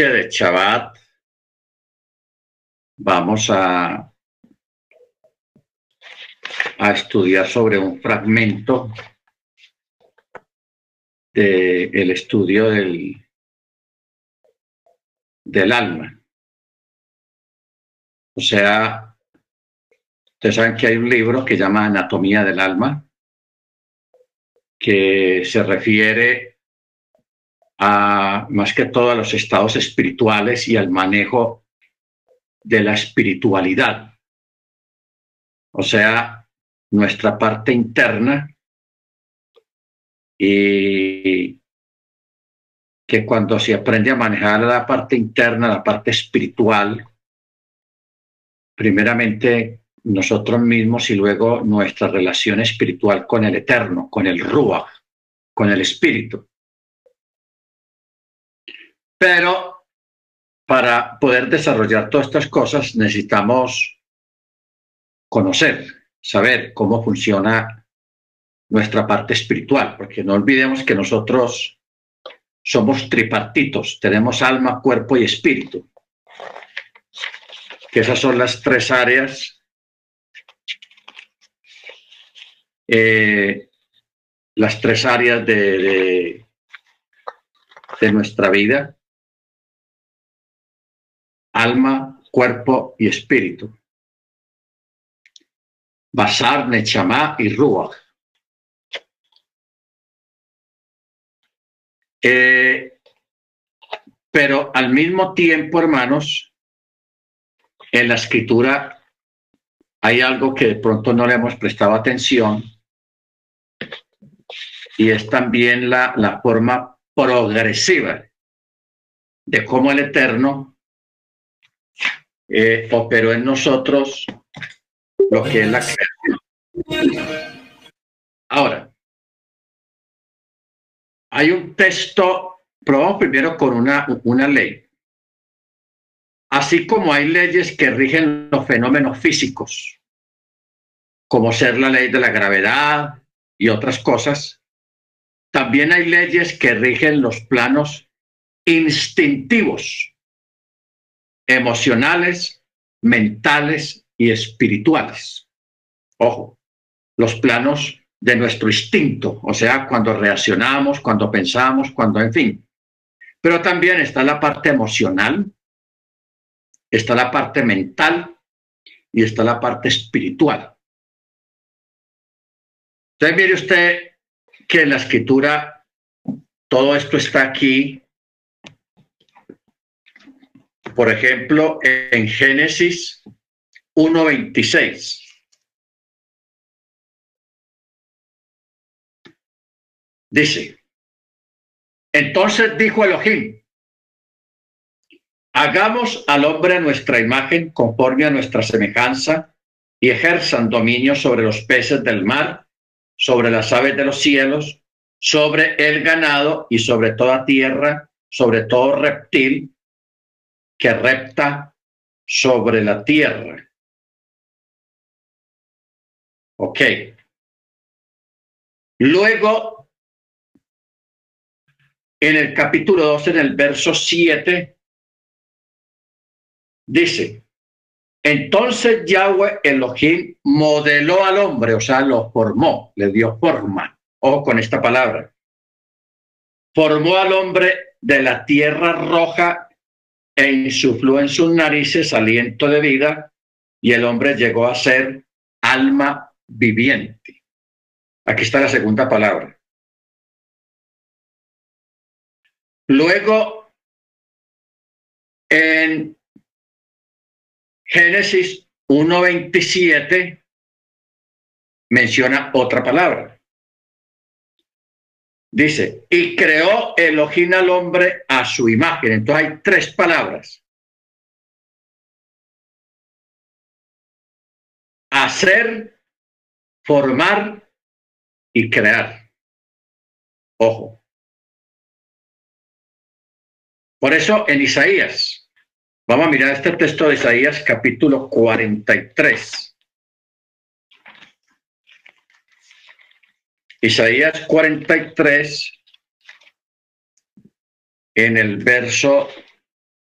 de Shabbat vamos a, a estudiar sobre un fragmento del estudio del, del alma. O sea, ustedes saben que hay un libro que llama Anatomía del Alma, que se refiere más que todo a los estados espirituales y al manejo de la espiritualidad. O sea, nuestra parte interna y que cuando se aprende a manejar la parte interna, la parte espiritual, primeramente nosotros mismos y luego nuestra relación espiritual con el eterno, con el Ruach, con el espíritu. Pero para poder desarrollar todas estas cosas necesitamos conocer, saber cómo funciona nuestra parte espiritual, porque no olvidemos que nosotros somos tripartitos, tenemos alma, cuerpo y espíritu. Que esas son las tres áreas, eh, las tres áreas de, nuestra vida, alma, cuerpo y espíritu. Basar, Nechamá y Ruach. Eh, pero al mismo tiempo, hermanos, en la escritura hay algo que de pronto no le hemos prestado atención y es también la, la forma progresiva de cómo el Eterno eh, operó en nosotros lo que es la creación. Ahora, hay un texto, probamos primero con una, una ley. Así como hay leyes que rigen los fenómenos físicos, como ser la ley de la gravedad y otras cosas, también hay leyes que rigen los planos instintivos, emocionales, mentales y espirituales. Ojo, los planos de nuestro instinto, o sea, cuando reaccionamos, cuando pensamos, cuando, en fin. Pero también está la parte emocional, está la parte mental y está la parte espiritual. Entonces, mire usted que en la escritura todo esto está aquí. Por ejemplo, en Génesis 1.26. Dice, entonces dijo Elohim, hagamos al hombre a nuestra imagen conforme a nuestra semejanza y ejerzan dominio sobre los peces del mar, sobre las aves de los cielos, sobre el ganado y sobre toda tierra, sobre todo reptil que repta sobre la tierra. Ok. Luego en el capítulo 12, en el verso 7, dice, entonces Yahweh Elohim modeló al hombre, o sea, lo formó, le dio forma. Ojo con esta palabra. Formó al hombre de la tierra roja e insufló en sus narices aliento de vida y el hombre llegó a ser alma viviente. Aquí está la segunda palabra. Luego, en Génesis 1.27 menciona otra palabra. Dice, y creó Elohim al hombre a su imagen. Entonces hay tres palabras. Hacer, formar y crear. Ojo. Por eso en Isaías, vamos a mirar este texto de Isaías capítulo 43. Isaías 43, en el verso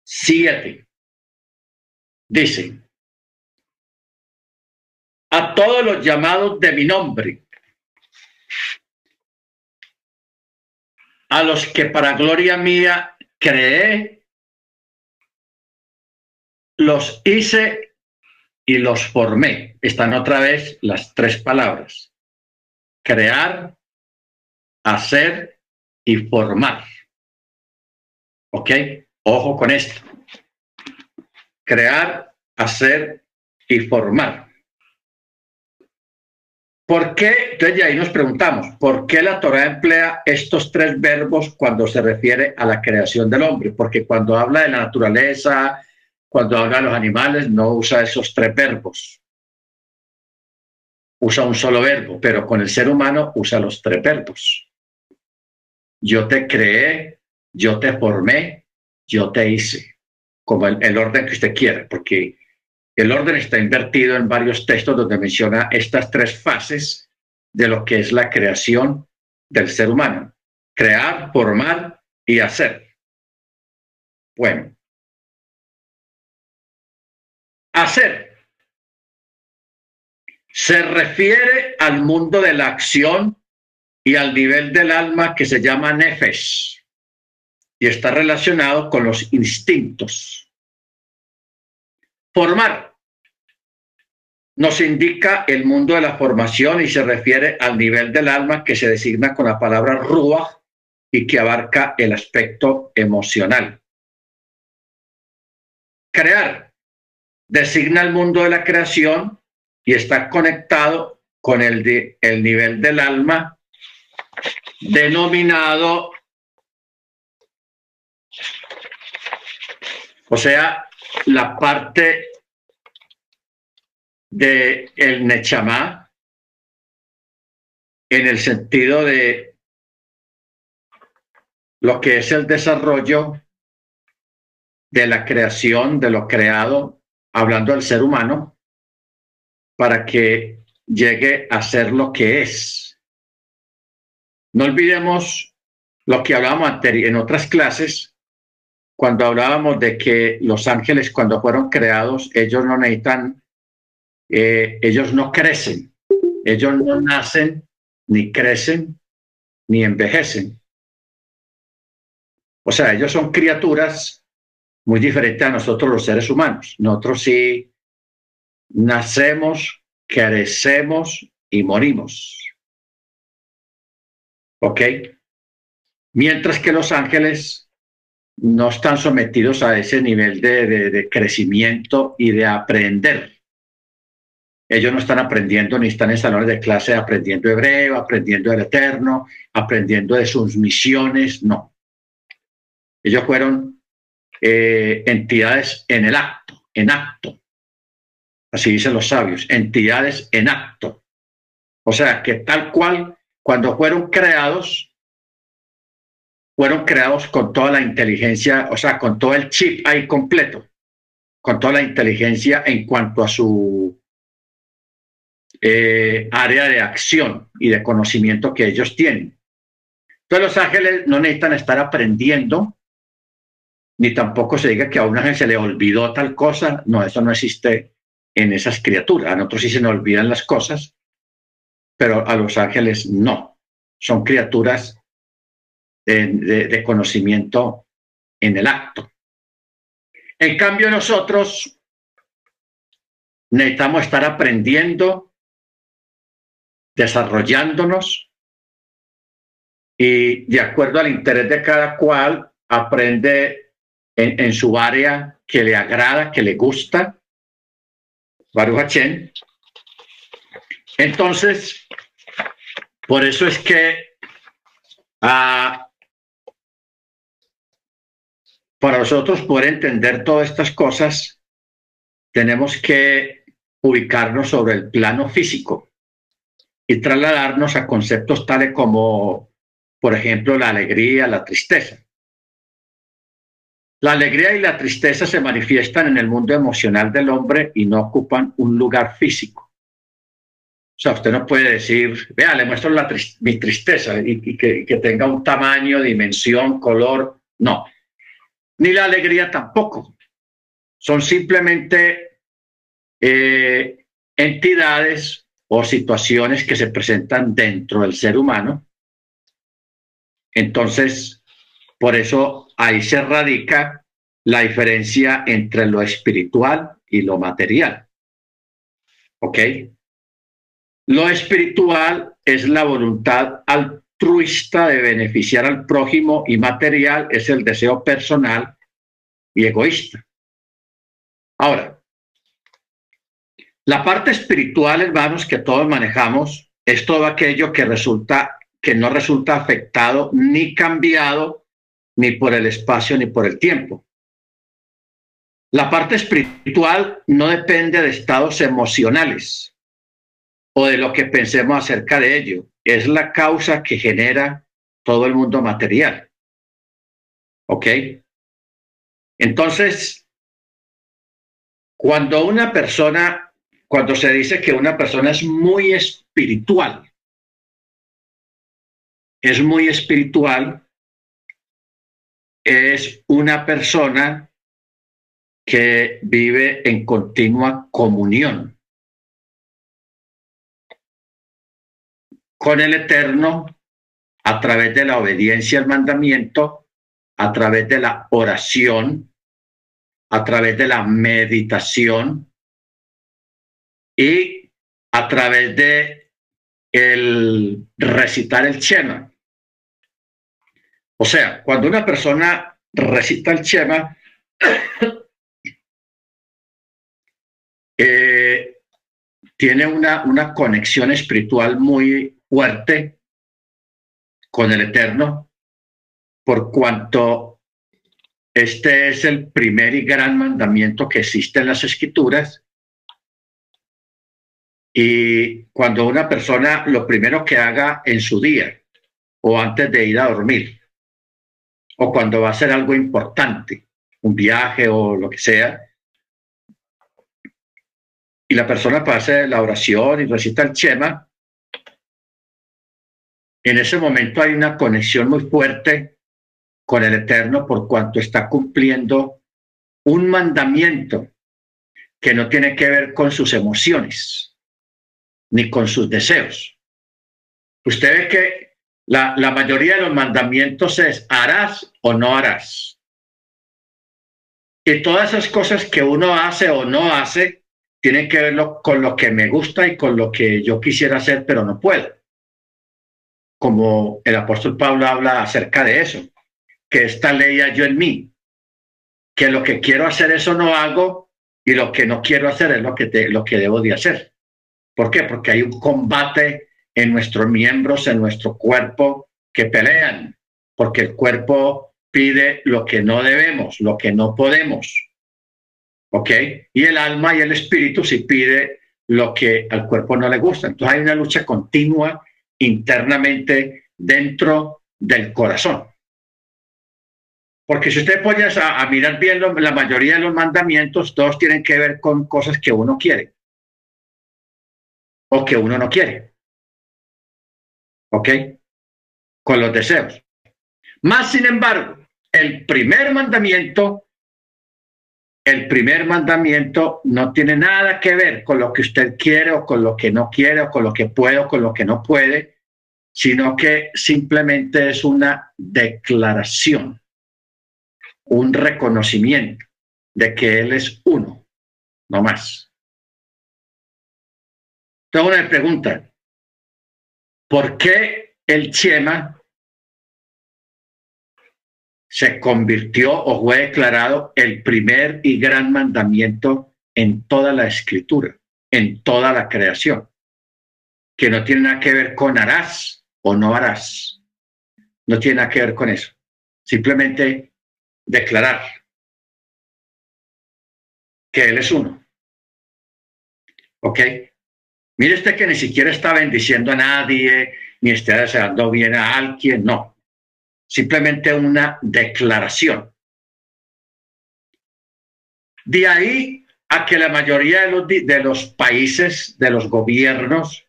7. Dice, a todos los llamados de mi nombre, a los que para gloria mía creé, los hice y los formé. Están otra vez las tres palabras. Crear, hacer y formar. ¿Ok? Ojo con esto. Crear, hacer y formar. ¿Por qué? Entonces ahí nos preguntamos, ¿por qué la Torah emplea estos tres verbos cuando se refiere a la creación del hombre? Porque cuando habla de la naturaleza, cuando habla de los animales, no usa esos tres verbos. Usa un solo verbo, pero con el ser humano usa los tres verbos. Yo te creé, yo te formé, yo te hice, como el, orden que usted quiera, porque el orden está invertido en varios textos donde menciona estas tres fases de lo que es la creación del ser humano. Crear, formar y hacer. Bueno. Hacer se refiere al mundo de la acción y al nivel del alma que se llama nefesh y está relacionado con los instintos. Formar nos indica el mundo de la formación y se refiere al nivel del alma que se designa con la palabra rúa y que abarca el aspecto emocional. Crear designa el mundo de la creación y está conectado con el, de, el nivel del alma denominado, o sea, la parte de el Nechamá en el sentido de lo que es el desarrollo de la creación, de lo creado, hablando del ser humano, para que llegue a ser lo que es. No olvidemos lo que hablábamos en otras clases, cuando hablábamos de que los ángeles cuando fueron creados, ellos no necesitan, eh, ellos no crecen, ellos no nacen, ni crecen, ni envejecen. O sea, ellos son criaturas muy diferentes a nosotros los seres humanos. Nosotros sí nacemos, crecemos y morimos. ¿Ok? Mientras que los ángeles no están sometidos a ese nivel de, crecimiento y de aprender. Ellos no están aprendiendo ni están en salones de clase aprendiendo hebreo, aprendiendo el eterno, aprendiendo de sus misiones, no. Ellos fueron eh, entidades en el acto, en acto. Así dicen los sabios, entidades en acto. O sea, que tal cual, cuando fueron creados, fueron creados con toda la inteligencia, o sea, con todo el chip ahí completo, con toda la inteligencia en cuanto a su eh, área de acción y de conocimiento que ellos tienen. Entonces los ángeles no necesitan estar aprendiendo, ni tampoco se diga que a un ángel se le olvidó tal cosa, no, eso no existe en esas criaturas. A nosotros sí se nos olvidan las cosas, pero a los ángeles no. Son criaturas de, conocimiento en el acto. En cambio, nosotros necesitamos estar aprendiendo, desarrollándonos y de acuerdo al interés de cada cual aprende en, en su área que le agrada, que le gusta Baruch Entonces, por eso es que ah, para nosotros poder entender todas estas cosas, tenemos que ubicarnos sobre el plano físico y trasladarnos a conceptos tales como, por ejemplo, la alegría, la tristeza. La alegría y la tristeza se manifiestan en el mundo emocional del hombre y no ocupan un lugar físico. O sea, usted no puede decir, vea, le muestro mi tristeza y, que, tenga un tamaño, dimensión, color. No. ni la alegría tampoco. Son simplemente eh, entidades o situaciones que se presentan dentro del ser humano. Entonces, por eso ahí se radica la diferencia entre lo espiritual y lo material. ¿Ok? Lo espiritual es la voluntad altruista de beneficiar al prójimo y material es el deseo personal y egoísta. Ahora, la parte espiritual, hermanos, que todos manejamos, es todo aquello que resulta, que no resulta afectado ni cambiado ni por el espacio ni por el tiempo. La parte espiritual no depende de estados emocionales o de lo que pensemos acerca de ello. Es la causa que genera todo el mundo material. ¿Ok? Entonces, cuando una persona, cuando se dice que una persona es muy espiritual, es muy espiritual, es una persona que vive en continua comunión con el Eterno a través de la obediencia al mandamiento, a través de la oración, a través de la meditación y a través de el recitar el Shema. O sea, cuando una persona recita el Shema, eh, tiene una, una conexión espiritual muy fuerte con el Eterno, por cuanto este es el primer y gran mandamiento que existe en las escrituras. Y cuando una persona lo primero que haga en su día o antes de ir a dormir, o cuando va a hacer algo importante, un viaje o lo que sea, y la persona pasa la oración y recita el Chema, en ese momento hay una conexión muy fuerte con el Eterno por cuanto está cumpliendo un mandamiento que no tiene que ver con sus emociones ni con sus deseos. Usted ve que la, la mayoría de los mandamientos es harás o no harás. Y todas esas cosas que uno hace o no hace tienen que ver con lo que me gusta y con lo que yo quisiera hacer, pero no puedo como el apóstol Pablo habla acerca de eso, que esta ley yo en mí, que lo que quiero hacer eso no hago y lo que no quiero hacer es lo que, lo que debo de hacer. ¿Por qué? Porque hay un combate en nuestros miembros, en nuestro cuerpo, que pelean, porque el cuerpo pide lo que no debemos, lo que no podemos. ¿Ok? Y el alma y el espíritu sí pide lo que al cuerpo no le gusta. Entonces hay una lucha continua internamente dentro del corazón. Porque si usted pone a, mirar bien la mayoría de los mandamientos, todos tienen que ver con cosas que uno quiere o que uno no quiere. ¿Ok? Con los deseos. Más sin embargo, el primer mandamiento, el primer mandamiento no tiene nada que ver con lo que usted quiere o con lo que no quiere o con lo que puede o con lo que no puede, sino que simplemente es una declaración, un reconocimiento de que Él es uno, no más. Tengo una pregunta. ¿Por qué el Chema se convirtió o fue declarado el primer y gran mandamiento en toda la escritura, en toda la creación? Que no tiene nada que ver con harás, o no harás. No tiene nada que ver con eso. Simplemente declarar que Él es uno. ¿Ok? Mire usted que ni siquiera está bendiciendo a nadie, ni está deseando bien a alguien, no. Simplemente una declaración. De ahí a que la mayoría de los, países, de los gobiernos,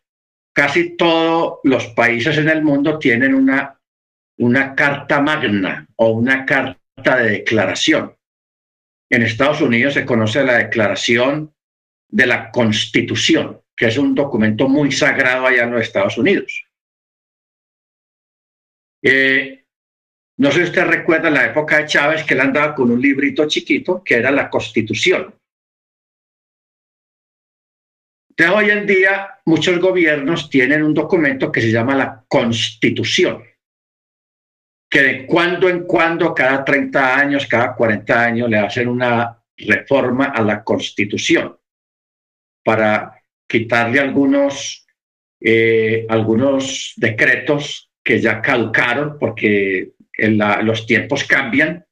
casi todos los países en el mundo tienen una, una carta magna o una carta de declaración. En Estados Unidos se conoce la declaración de la Constitución, que es un documento muy sagrado allá en los Estados Unidos. Eh, no sé si usted recuerda la época de Chávez que él andaba con un librito chiquito que era la Constitución. Entonces, hoy en día muchos gobiernos tienen un documento que se llama la Constitución, que de cuando en cuando, cada 30 años, cada 40 años, le hacen una reforma a la Constitución para quitarle algunos, eh, algunos decretos que ya caducaron porque los tiempos cambian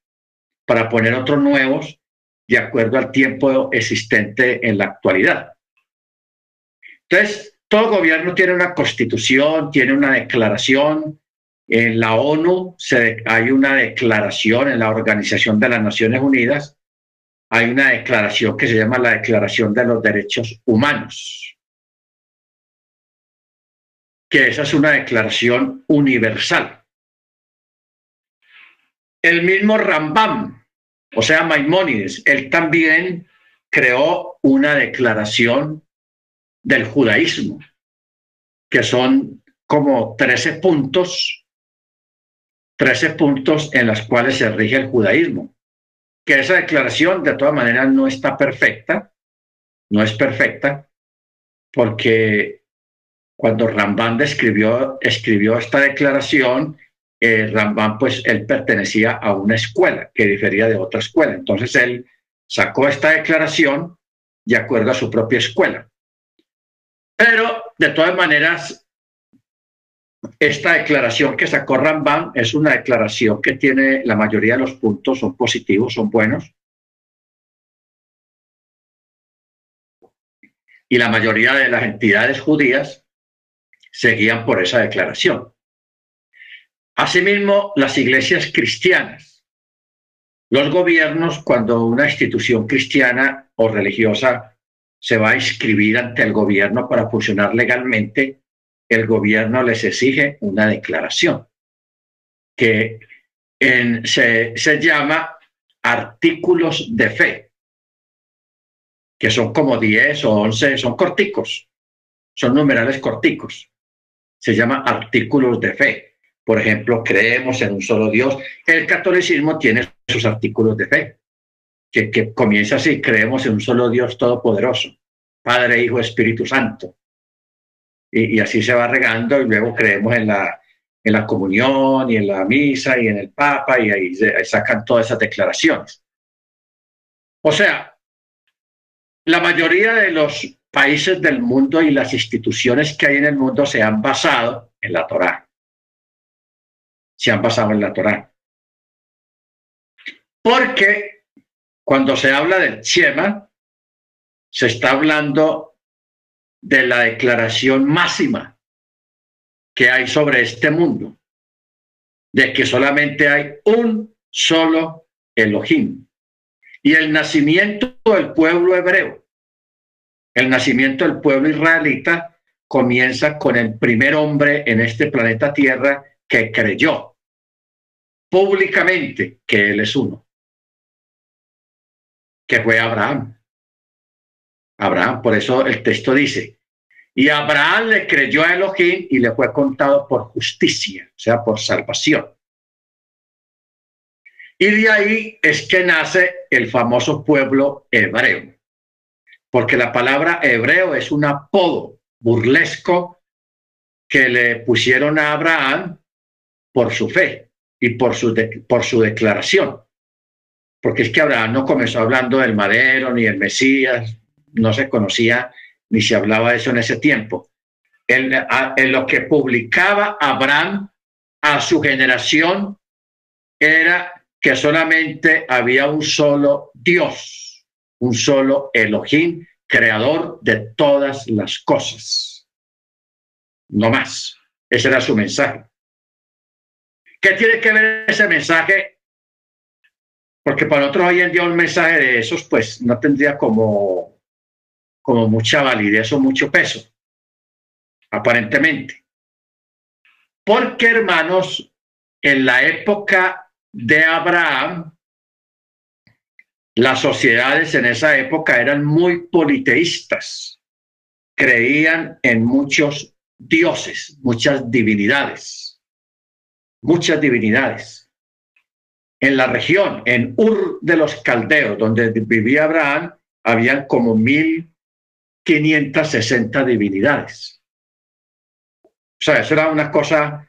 para poner otros nuevos de acuerdo al tiempo existente en la actualidad. Entonces, todo gobierno tiene una constitución, tiene una declaración. En la ONU hay una declaración, en la Organización de las Naciones Unidas hay una declaración que se llama la Declaración de los Derechos Humanos, que esa es una declaración universal. El mismo Rambam, o sea, Maimónides, él también creó una declaración del judaísmo, que son como 13 puntos, 13 puntos en los cuales se rige el judaísmo. Que esa declaración de todas maneras no está perfecta, no es perfecta, porque cuando Rambán escribió, escribió esta declaración, eh, Rambán, pues él pertenecía a una escuela que difería de otra escuela. Entonces él sacó esta declaración de acuerdo a su propia escuela. Pero, de todas maneras, esta declaración que sacó Rambam es una declaración que tiene la mayoría de los puntos, son positivos, son buenos. Y la mayoría de las entidades judías seguían por esa declaración. Asimismo, las iglesias cristianas, los gobiernos, cuando una institución cristiana o religiosa se va a inscribir ante el gobierno para funcionar legalmente, el gobierno les exige una declaración que se, se llama artículos de fe, que son como 10 o 11, son corticos, son numerales corticos. Se llama artículos de fe. Por ejemplo, creemos en un solo Dios. El catolicismo tiene sus artículos de fe que, comienza así, creemos en un solo Dios todopoderoso, Padre, Hijo, Espíritu Santo. Y, así se va regando y luego creemos en la, en la comunión y en la misa y en el Papa y ahí, ahí sacan todas esas declaraciones. O sea, la mayoría de los países del mundo y las instituciones que hay en el mundo se han basado en la Torá. Se han basado en la Torá. Porque cuando se habla del Shema, se está hablando de la declaración máxima que hay sobre este mundo, de que solamente hay un solo Elohim. Y el nacimiento del pueblo hebreo, el nacimiento del pueblo israelita, comienza con el primer hombre en este planeta Tierra que creyó públicamente que Él es uno que fue Abraham. Abraham, por eso el texto dice, y Abraham le creyó a Elohim y le fue contado por justicia, o sea, por salvación. Y de ahí es que nace el famoso pueblo hebreo, porque la palabra hebreo es un apodo burlesco que le pusieron a Abraham por su fe y por su, por su declaración porque es que Abraham no comenzó hablando del madero ni del Mesías, no se conocía ni se hablaba de eso en ese tiempo. En, lo que publicaba Abraham a su generación era que solamente había un solo Dios, un solo Elohim, creador de todas las cosas. No más. Ese era su mensaje. ¿Qué tiene que ver ese mensaje porque para nosotros hoy en día un mensaje de esos pues no tendría como, como mucha validez o mucho peso, aparentemente. Porque hermanos, en la época de Abraham, las sociedades en esa época eran muy politeístas, creían en muchos dioses, muchas divinidades, muchas divinidades. En la región, en Ur de los Caldeos, donde vivía Abraham, habían como 1560 divinidades. O sea, eso era una cosa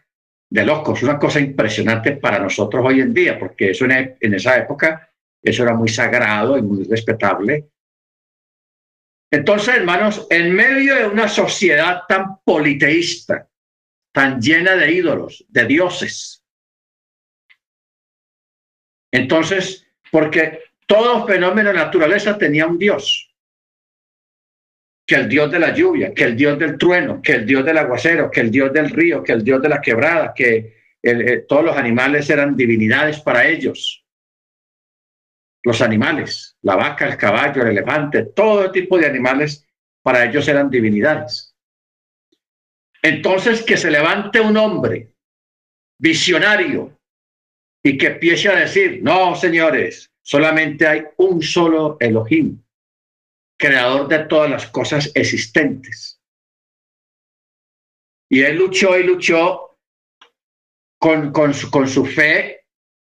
de locos, una cosa impresionante para nosotros hoy en día, porque eso en, en esa época, eso era muy sagrado y muy respetable. Entonces, hermanos, en medio de una sociedad tan politeísta, tan llena de ídolos, de dioses, entonces, porque todo fenómeno de naturaleza tenía un dios, que el dios de la lluvia, que el dios del trueno, que el dios del aguacero, que el dios del río, que el dios de la quebrada, que eh, todos los animales eran divinidades para ellos. Los animales, la vaca, el caballo, el elefante, todo tipo de animales para ellos eran divinidades. Entonces que se levante un hombre visionario y que empiece a decir, no, señores, solamente hay un solo Elohim, creador de todas las cosas existentes. Y él luchó y luchó con, con, su, con su fe,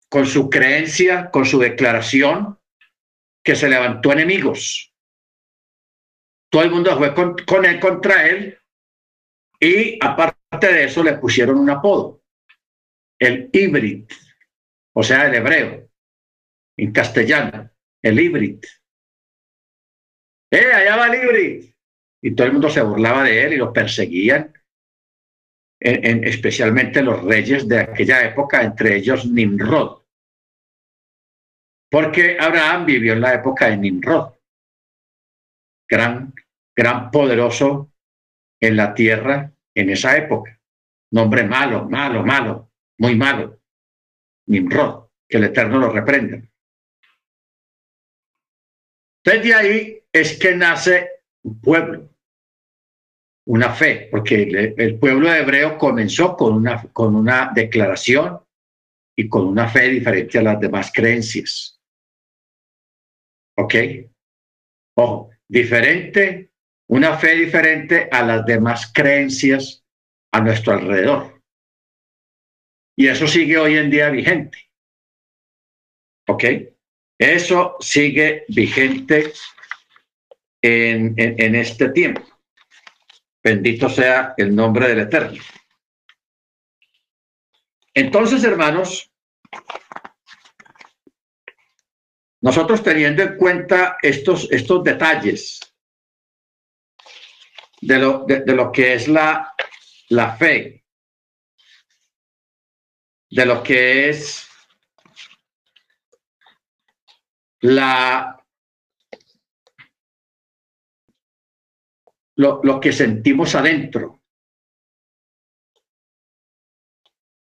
con su creencia, con su declaración, que se levantó enemigos. Todo el mundo fue con, con él contra él y aparte de eso le pusieron un apodo, el híbrido, o sea, el hebreo, en castellano, el híbrido. ¡Eh, allá va Libri! Y todo el mundo se burlaba de él y lo perseguían, en, especialmente los reyes de aquella época, entre ellos Nimrod. Porque Abraham vivió en la época de Nimrod, gran, gran poderoso en la tierra en esa época. Nombre malo, malo, malo, muy malo. Nimrod, que el Eterno lo reprenda. Desde ahí es que nace un pueblo, una fe, porque el, pueblo hebreo comenzó con una, con una declaración y con una fe diferente a las demás creencias. ¿Ok? Ojo, diferente, una fe diferente a las demás creencias a nuestro alrededor. Y eso sigue hoy en día vigente. ¿Ok? Eso sigue vigente en, en, este tiempo. Bendito sea el nombre del Eterno. Entonces, hermanos, nosotros teniendo en cuenta estos, estos detalles de lo, de, lo que es la, la fe, de lo que es la lo, que sentimos adentro,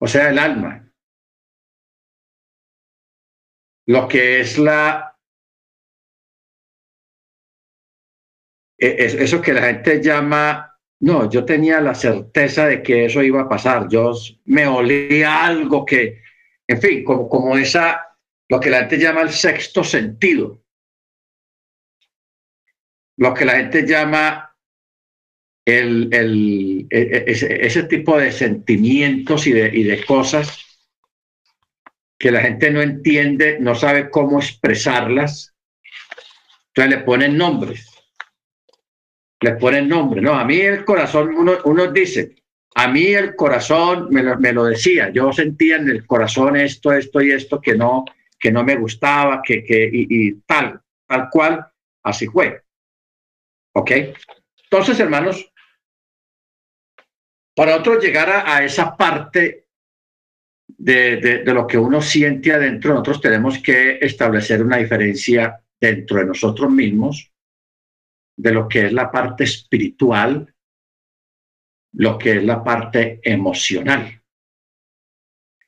o sea, el alma, lo que es la e, eso que la gente llama, no, yo tenía la certeza de que eso iba a pasar, yo me olía algo que, en fin, como, como esa, lo que la gente llama el sexto sentido, lo que la gente llama el, el, e, e, ese, tipo de sentimientos y de, y de cosas que la gente no entiende, no sabe cómo expresarlas, entonces le ponen nombres. Le ponen nombres. No, a mí el corazón, uno, uno dice, a mí el corazón me lo, me lo, decía, yo sentía en el corazón esto, esto y esto que no, que no me gustaba, que, que y, y tal, tal cual, así fue. ¿Ok? Entonces, hermanos, para otros llegar a, esa parte de, de, lo que uno siente adentro, nosotros tenemos que establecer una diferencia dentro de nosotros mismos de lo que es la parte espiritual, lo que es la parte emocional,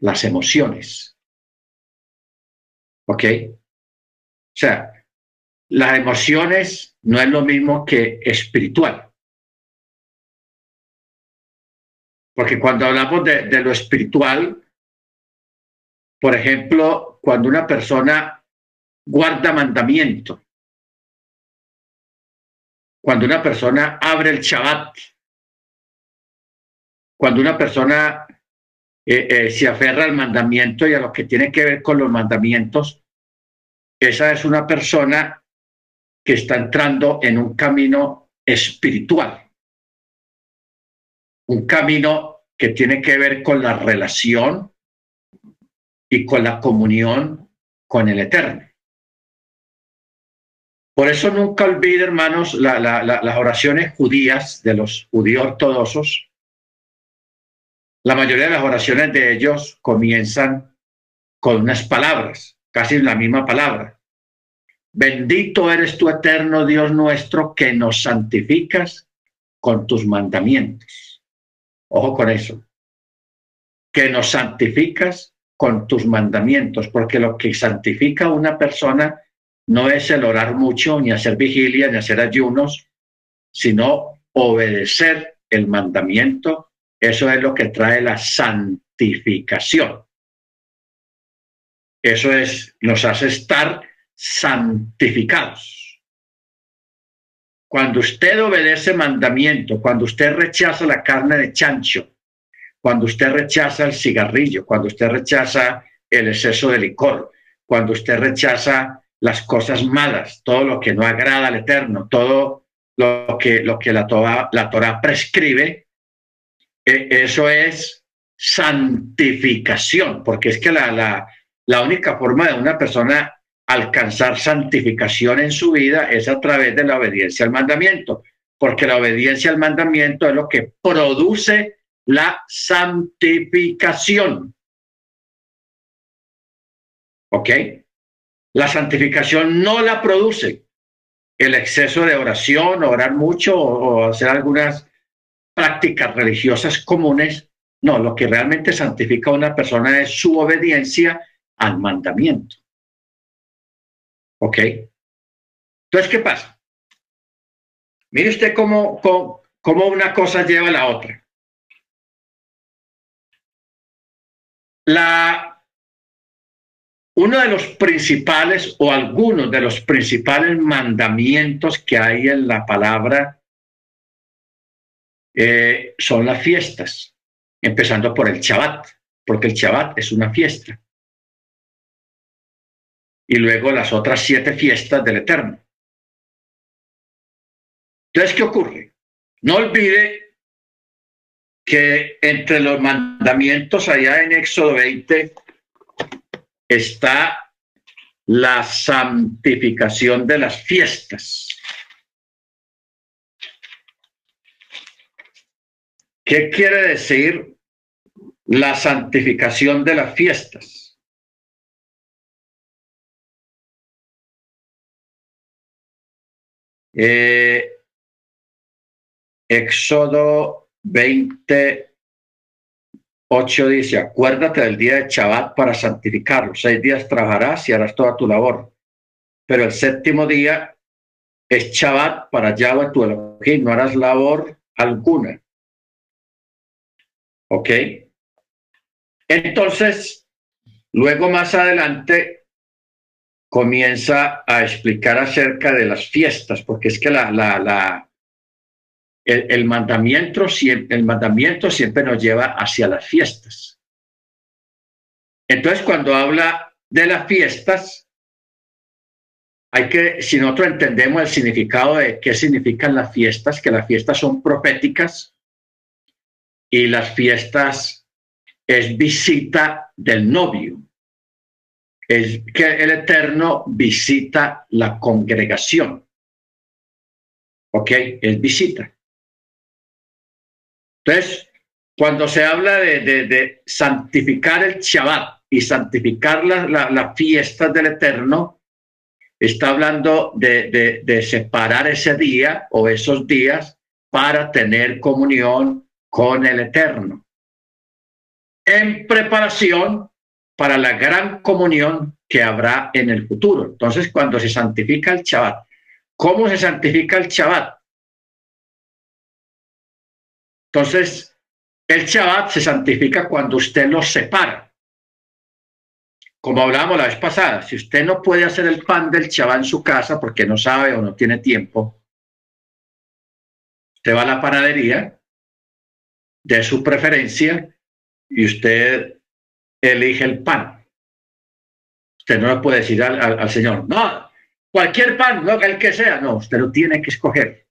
las emociones. ¿Ok? O sea, las emociones no es lo mismo que espiritual. Porque cuando hablamos de, lo espiritual, por ejemplo, cuando una persona guarda mandamiento. Cuando una persona abre el Shabbat, cuando una persona eh, eh, se aferra al mandamiento y a lo que tiene que ver con los mandamientos, esa es una persona que está entrando en un camino espiritual, un camino que tiene que ver con la relación y con la comunión con el Eterno. Por eso nunca olvide, hermanos, las oraciones judías de los judíos ortodoxos. La mayoría de las oraciones de ellos comienzan con unas palabras, casi la misma palabra. Bendito eres tu eterno Dios nuestro que nos santificas con tus mandamientos. Ojo con eso. Que nos santificas con tus mandamientos, porque lo que santifica a una persona no es el orar mucho, ni hacer vigilia, ni hacer ayunos, sino obedecer el mandamiento. Eso es lo que trae la santificación. Eso es, nos hace estar santificados. Cuando usted obedece mandamiento, cuando usted rechaza la carne de chancho, cuando usted rechaza el cigarrillo, cuando usted rechaza el exceso de licor, cuando usted rechaza las cosas malas, todo lo que no agrada al Eterno, todo lo que, lo que la, Torah, la prescribe, e, eso es santificación, porque es que la, la, la única forma de una persona alcanzar santificación en su vida es a través de la obediencia al mandamiento, porque la obediencia al mandamiento es lo que produce la santificación. ¿Ok? La santificación no la produce el exceso de oración, orar mucho o, hacer algunas prácticas religiosas comunes. No, lo que realmente santifica a una persona es su obediencia al mandamiento. ¿Ok? Entonces, ¿qué pasa? Mire usted cómo, cómo una cosa lleva a la otra. La, uno de los principales o algunos de los principales mandamientos que hay en la palabra eh, son las fiestas, empezando por el Shabbat, porque el Shabbat es una fiesta. Y luego las otras siete fiestas del Eterno. Entonces, ¿qué ocurre? No olvide que entre los mandamientos allá en Éxodo 20 está la santificación de las fiestas. ¿Qué quiere decir la santificación de las fiestas? Eh, Éxodo 28 dice, acuérdate del día de Shabbat para santificarlo. Seis días trabajarás y harás toda tu labor. Pero el séptimo día es Shabbat para Yahweh tu Elohim, no harás labor alguna. ¿Ok? Entonces, luego más adelante comienza a explicar acerca de las fiestas, porque es que la, el, mandamiento, siempre, el mandamiento siempre nos lleva hacia las fiestas. Entonces, cuando habla de las fiestas, hay que, si nosotros entendemos el significado de qué significan las fiestas, que las fiestas son proféticas y las fiestas es visita del novio. Es que el Eterno visita la congregación. ¿Ok? Es visita. Entonces, cuando se habla de, santificar el Shabbat y santificar las la, fiestas del Eterno, está hablando de, de separar ese día o esos días para tener comunión con el Eterno. En preparación para la gran comunión que habrá en el futuro. Entonces, cuando se santifica el Shabbat, ¿cómo se santifica el Shabbat? Entonces, el Shabbat se santifica cuando usted lo separa. como hablábamos la vez pasada, si usted no puede hacer el pan del chabá en su casa porque no sabe o no tiene tiempo, usted va a la panadería de su preferencia y usted elige el pan. Usted no le puede decir al, Señor, no, cualquier pan, no, el que sea, no, usted lo tiene que escoger.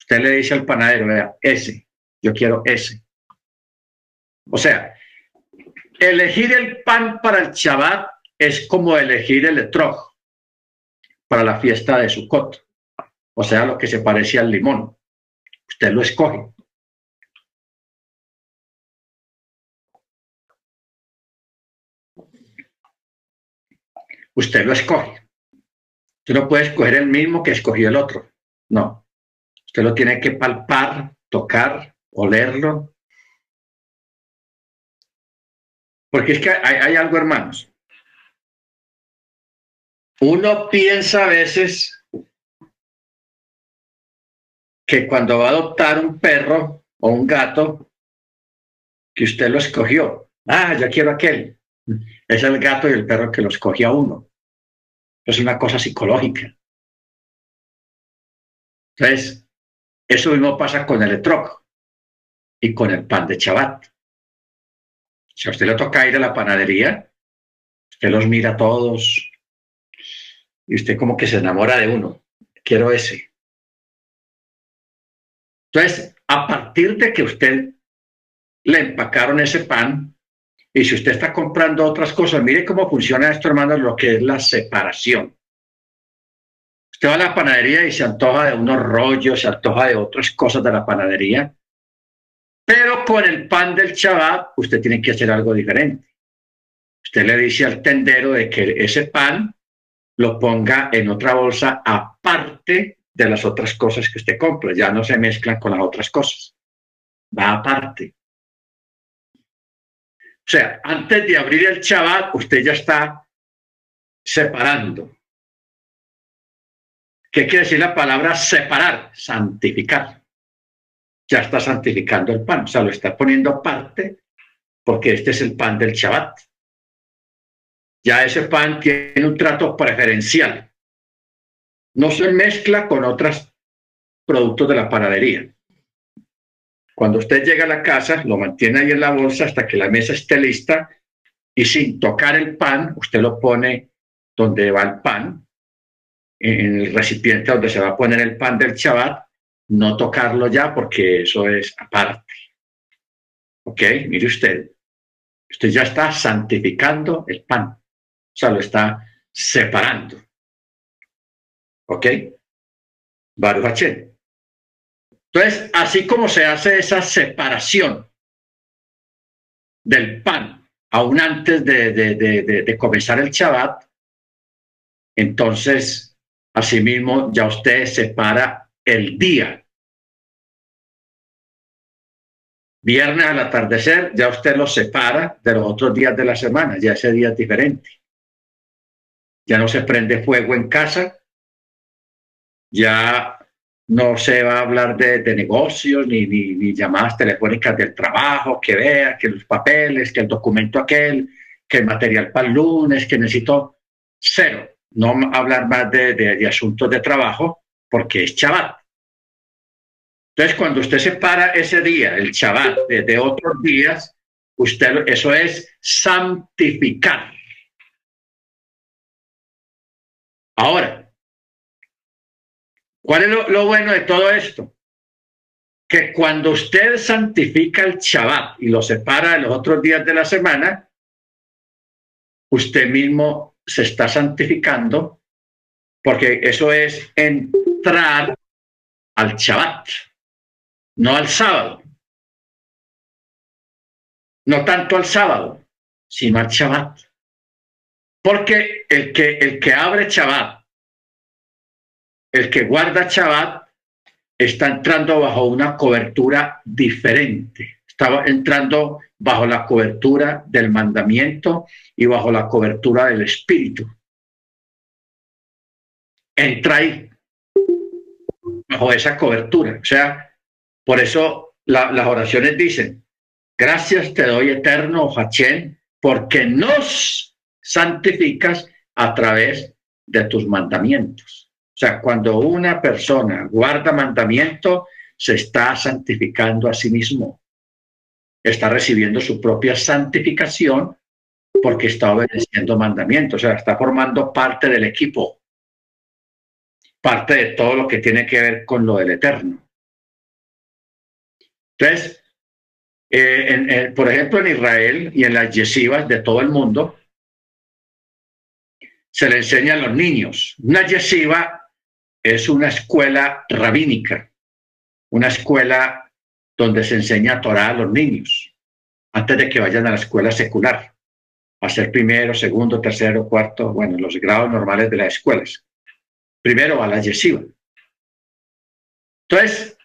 Usted le dice al panadero, ese, yo quiero ese. O sea, elegir el pan para el Shabbat es como elegir el etrog para la fiesta de Sukkot. O sea, lo que se parece al limón. Usted lo escoge. Usted lo escoge. Usted no puede escoger el mismo que escogió el otro. No. Usted lo tiene que palpar, tocar, olerlo. Porque es que hay, algo, hermanos. Uno piensa a veces que cuando va a adoptar un perro o un gato, que usted lo escogió. Ah, yo quiero aquel. Es el gato y el perro que lo escogió a uno. Es una cosa psicológica. Entonces, eso mismo pasa con el etroc y con el pan de chabat. Si a usted le toca ir a la panadería, usted los mira a todos y usted como que se enamora de uno. Quiero ese. Entonces, a partir de que usted le empacaron ese pan, y si usted está comprando otras cosas, mire cómo funciona esto, hermano, lo que es la separación. Usted va a la panadería y se antoja de unos rollos, se antoja de otras cosas de la panadería, pero con el pan del Shabbat usted tiene que hacer algo diferente. Usted le dice al tendero de que ese pan lo ponga en otra bolsa aparte de las otras cosas que usted compra. Ya no se mezclan con las otras cosas. Va aparte. O sea, antes de abrir el Shabbat, usted ya está separando. ¿Qué quiere decir la palabra separar? Santificar. Ya está santificando el pan, o sea, lo está poniendo aparte porque este es el pan del Shabbat. Ya ese pan tiene un trato preferencial. No se mezcla con otros productos de la panadería. Cuando usted llega a la casa, lo mantiene ahí en la bolsa hasta que la mesa esté lista y sin tocar el pan, usted lo pone donde va el pan en el recipiente donde se va a poner el pan del Shabbat, no tocarlo ya porque eso es aparte. ¿Ok? Mire usted, usted ya está santificando el pan, o sea, lo está separando. ¿Ok? Baruch Entonces, así como se hace esa separación del pan, aún antes de, comenzar el Shabbat, entonces Asimismo, ya usted separa el día. Viernes al atardecer, ya usted lo separa de los otros días de la semana, ya ese día es diferente. Ya no se prende fuego en casa, ya no se va a hablar de, negocios ni, ni, ni, llamadas telefónicas del trabajo, que vea, que los papeles, que el documento aquel, que el material para el lunes, que necesito cero no hablar más de, asuntos de trabajo porque es chaval. Entonces, cuando usted separa ese día, el chaval de, otros días, usted, eso es santificar. Ahora, ¿cuál es lo, bueno de todo esto? Que cuando usted santifica el Shabbat y lo separa de los otros días de la semana, usted mismo se está santificando porque eso es entrar al Shabbat, no al sábado. No tanto al sábado, sino al Shabbat. Porque el que, el que abre Shabbat, el que guarda Shabbat, está entrando bajo una cobertura diferente. Estaba entrando bajo la cobertura del mandamiento y bajo la cobertura del Espíritu. Entra ahí, bajo esa cobertura. O sea, por eso las oraciones dicen, gracias te doy eterno, Hachén, porque nos santificas a través de tus mandamientos. Sea, cuando una persona guarda mandamiento, se está santificando a sí mismo. Está recibiendo su propia santificación porque está obedeciendo mandamientos, o sea, está formando parte del equipo, parte de todo lo que tiene que ver con lo del eterno. Entonces, eh, por ejemplo, en Israel y en las yeshivas de todo el mundo, se le enseña a los niños. Una yeshiva es una escuela rabínica, una escuela donde se enseña Torah a los niños, antes de que vayan a la escuela secular, a ser primero, segundo, tercero, cuarto, bueno, los grados normales de las escuelas. Primero a la yeshiva. Entonces,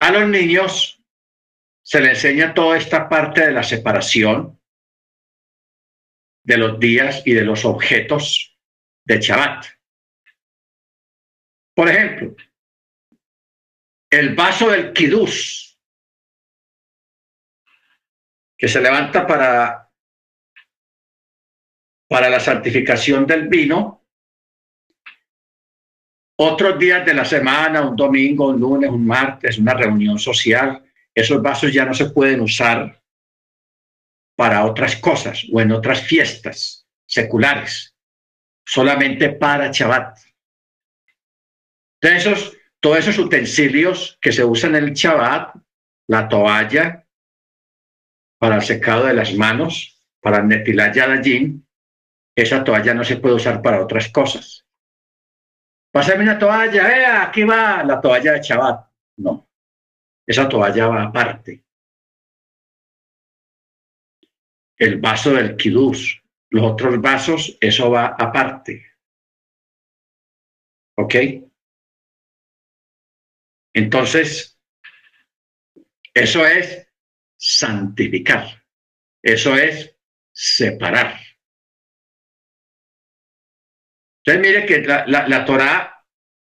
a los niños se les enseña toda esta parte de la separación de los días y de los objetos de Shabbat. Por ejemplo, el vaso del kiddush, que se levanta para, para la santificación del vino, otros días de la semana, un domingo, un lunes, un martes, una reunión social, esos vasos ya no se pueden usar para otras cosas o en otras fiestas seculares, solamente para Shabbat. Entonces, todos esos utensilios que se usan en el Shabbat, la toalla para el secado de las manos, para el netilat yadayim, esa toalla no se puede usar para otras cosas. Pásame una toalla, eh, aquí va la toalla de Shabbat. No, esa toalla va aparte. El vaso del kiddush, los otros vasos, eso va aparte. ¿Ok? Entonces, eso es santificar. Eso es separar. Entonces, mire que la, la, Torah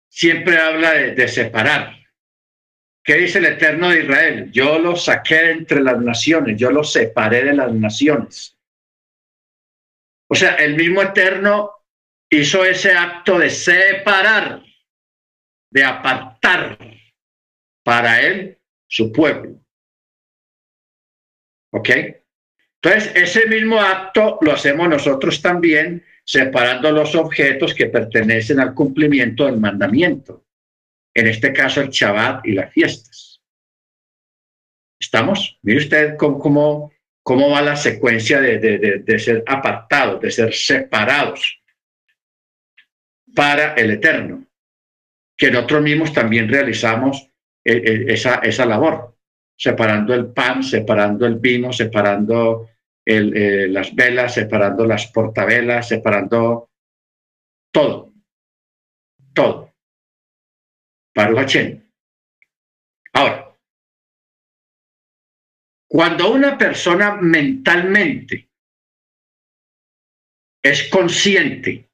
siempre habla de separar. ¿Qué dice el Eterno de Israel? Yo los saqué entre las naciones, yo los separé de las naciones. O sea, el mismo Eterno hizo ese acto de separar, de apartar para él su pueblo. ¿Ok? Entonces, ese mismo acto lo hacemos nosotros también, separando los objetos que pertenecen al cumplimiento del mandamiento en este caso el Shabbat y las fiestas. ¿Estamos? Mire usted cómo, cómo, va la secuencia de, ser apartados, de ser separados para el Eterno, que nosotros mismos también realizamos eh, eh, esa, esa labor, separando el pan, separando el vino, separando eh, las velas, separando las portavelas, separando todo, todo. Baruch Ahora, cuando una persona mentalmente es consciente,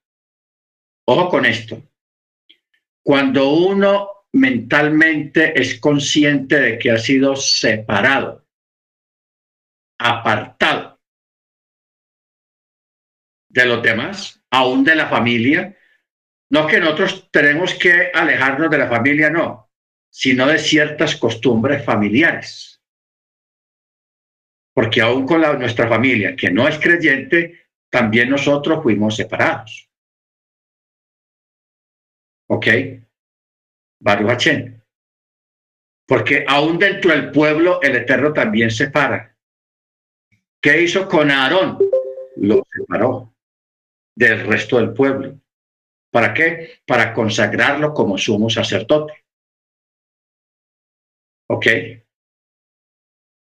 ojo con esto, cuando uno mentalmente es consciente de que ha sido separado, apartado de los demás, aún de la familia, no que nosotros tenemos que alejarnos de la familia, no, sino de ciertas costumbres familiares. Porque aún con la, nuestra familia, que no es creyente, también nosotros fuimos separados. ¿Ok? Baruch Porque aún dentro del pueblo el Eterno también separa. ¿Qué hizo con Aarón? Lo separó del resto del pueblo. ¿Para qué? Para consagrarlo como sumo sacerdote. ¿Ok?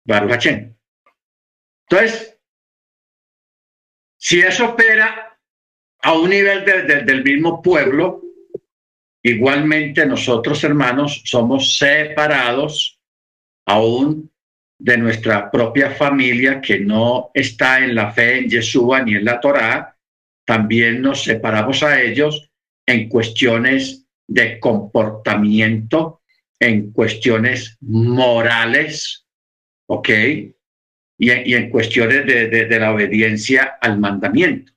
Baruch Entonces, si eso opera a un nivel del mismo pueblo, igualmente nosotros hermanos somos separados aún de nuestra propia familia que no está en la fe en Yeshua ni en la Torá, también nos separamos a ellos en cuestiones de comportamiento, en cuestiones morales, ¿ok? Y, en cuestiones de, la obediencia al mandamiento.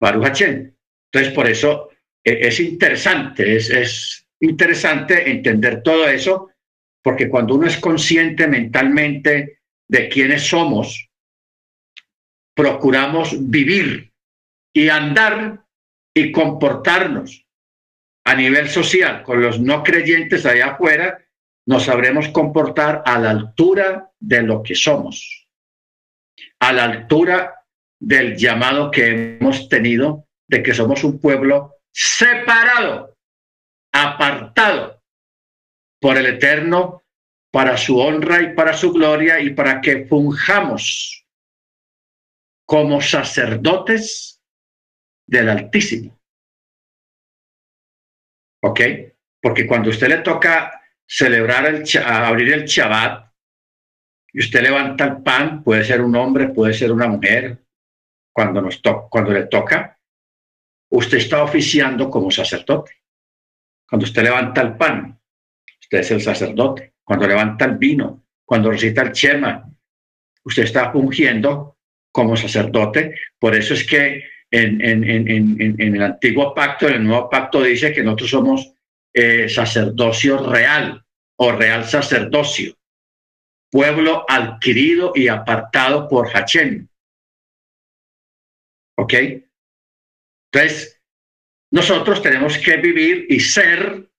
Baruch Entonces, por eso es interesante, es, es interesante entender todo eso, porque cuando uno es consciente mentalmente de quiénes somos, procuramos vivir y andar y comportarnos a nivel social. Con los no creyentes allá afuera, nos sabremos comportar a la altura de lo que somos, a la altura del llamado que hemos tenido de que somos un pueblo separado, apartado por el Eterno para su honra y para su gloria y para que funjamos como sacerdotes del Altísimo. ¿Ok? Porque cuando usted le toca celebrar el, abrir el Shabbat, y usted levanta el pan, puede ser un hombre, puede ser una mujer, cuando, nos cuando le toca, usted está oficiando como sacerdote. Cuando usted levanta el pan, usted es el sacerdote. Cuando levanta el vino, cuando recita el chema, usted está fungiendo como sacerdote. Por eso es que en, en, el antiguo pacto, en el nuevo pacto dice que nosotros somos eh, sacerdocio real o real sacerdocio, pueblo adquirido y apartado por Hachem. ¿Ok? Entonces, nosotros tenemos que vivir y ser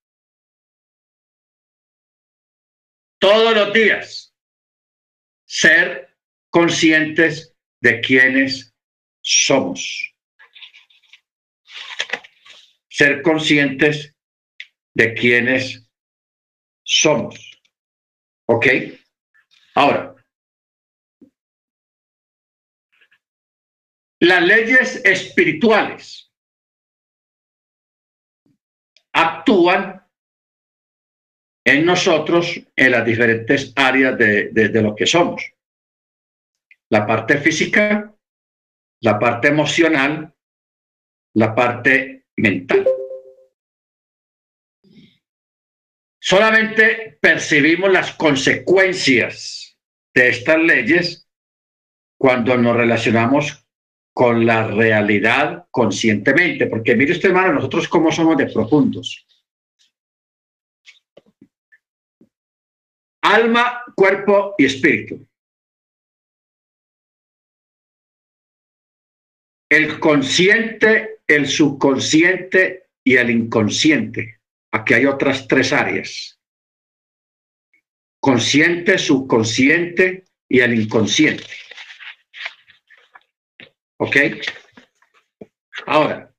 todos los días, ser conscientes de quiénes somos. Ser conscientes de quiénes somos. ¿Ok? Ahora, las leyes espirituales actúan en nosotros en las diferentes áreas de, de, lo que somos. La parte física, la parte emocional, la parte mental. Solamente percibimos las consecuencias de estas leyes cuando nos relacionamos con la realidad conscientemente, porque mire usted, hermano, nosotros cómo somos de profundos. Alma, cuerpo y espíritu. El consciente, el subconsciente y el inconsciente. Aquí hay otras tres áreas. Consciente, subconsciente y el inconsciente. ¿Ok? Ahora,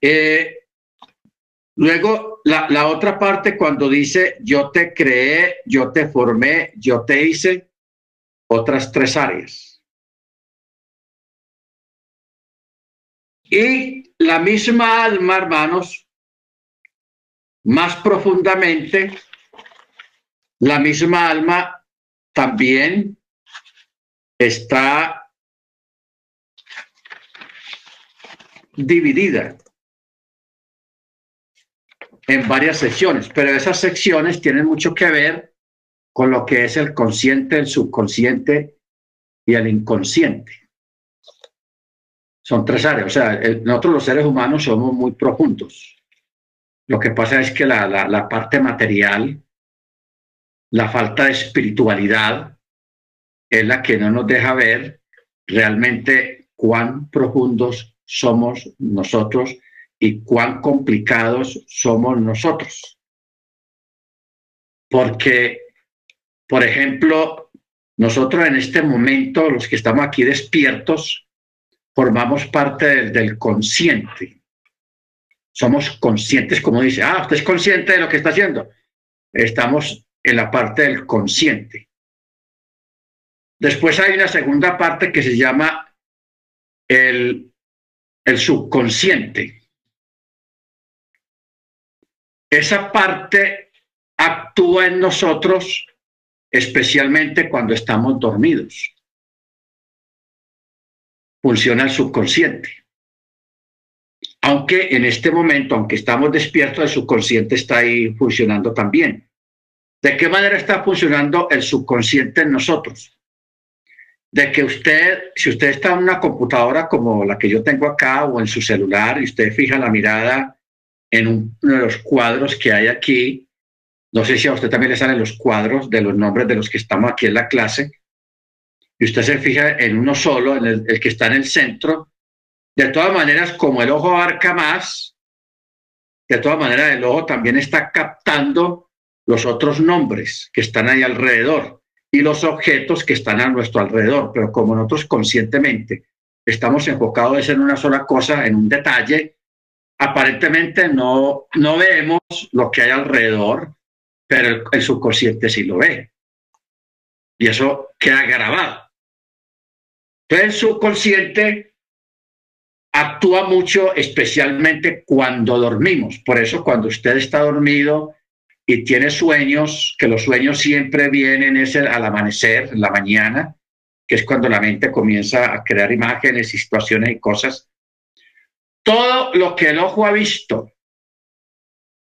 eh, luego la, la otra parte cuando dice yo te creé, yo te formé, yo te hice, otras tres áreas. Y la misma alma, hermanos, más profundamente, la misma alma también está dividida en varias secciones, pero esas secciones tienen mucho que ver con lo que es el consciente, el subconsciente y el inconsciente. Son tres áreas, o sea, nosotros los seres humanos somos muy profundos. Lo que pasa es que la, la parte material, la falta de espiritualidad, es la que no nos deja ver realmente cuán profundos somos nosotros y cuán complicados somos nosotros. Porque, por ejemplo, nosotros en este momento, los que estamos aquí despiertos, formamos parte del, consciente. Somos conscientes, como dice, ah, usted es consciente de lo que está haciendo. Estamos en la parte del consciente. Después hay una segunda parte que se llama el, subconsciente. Esa parte actúa en nosotros especialmente cuando estamos dormidos. Funciona el subconsciente. Aunque en este momento, aunque estamos despiertos, el subconsciente está ahí funcionando también. ¿De qué manera está funcionando el subconsciente en nosotros? De que usted, si usted está en una computadora como la que yo tengo acá o en su celular y usted fija la mirada en uno de los cuadros que hay aquí, no sé si a usted también le salen los cuadros de los nombres de los que estamos aquí en la clase, y usted se fija en uno solo, en el, el que está en el centro, de todas maneras, como el ojo abarca más, de todas maneras el ojo también está captando los otros nombres que están ahí alrededor y los objetos que están a nuestro alrededor, pero como nosotros conscientemente estamos enfocados en una sola cosa, en un detalle, aparentemente no, no vemos lo que hay alrededor, pero el, subconsciente sí lo ve. Y eso queda grabado. Entonces el subconsciente actúa mucho, especialmente cuando dormimos. Por eso cuando usted está dormido y tiene sueños, que los sueños siempre vienen es al amanecer, en la mañana, que es cuando la mente comienza a crear imágenes, situaciones y cosas. Todo lo que el ojo ha visto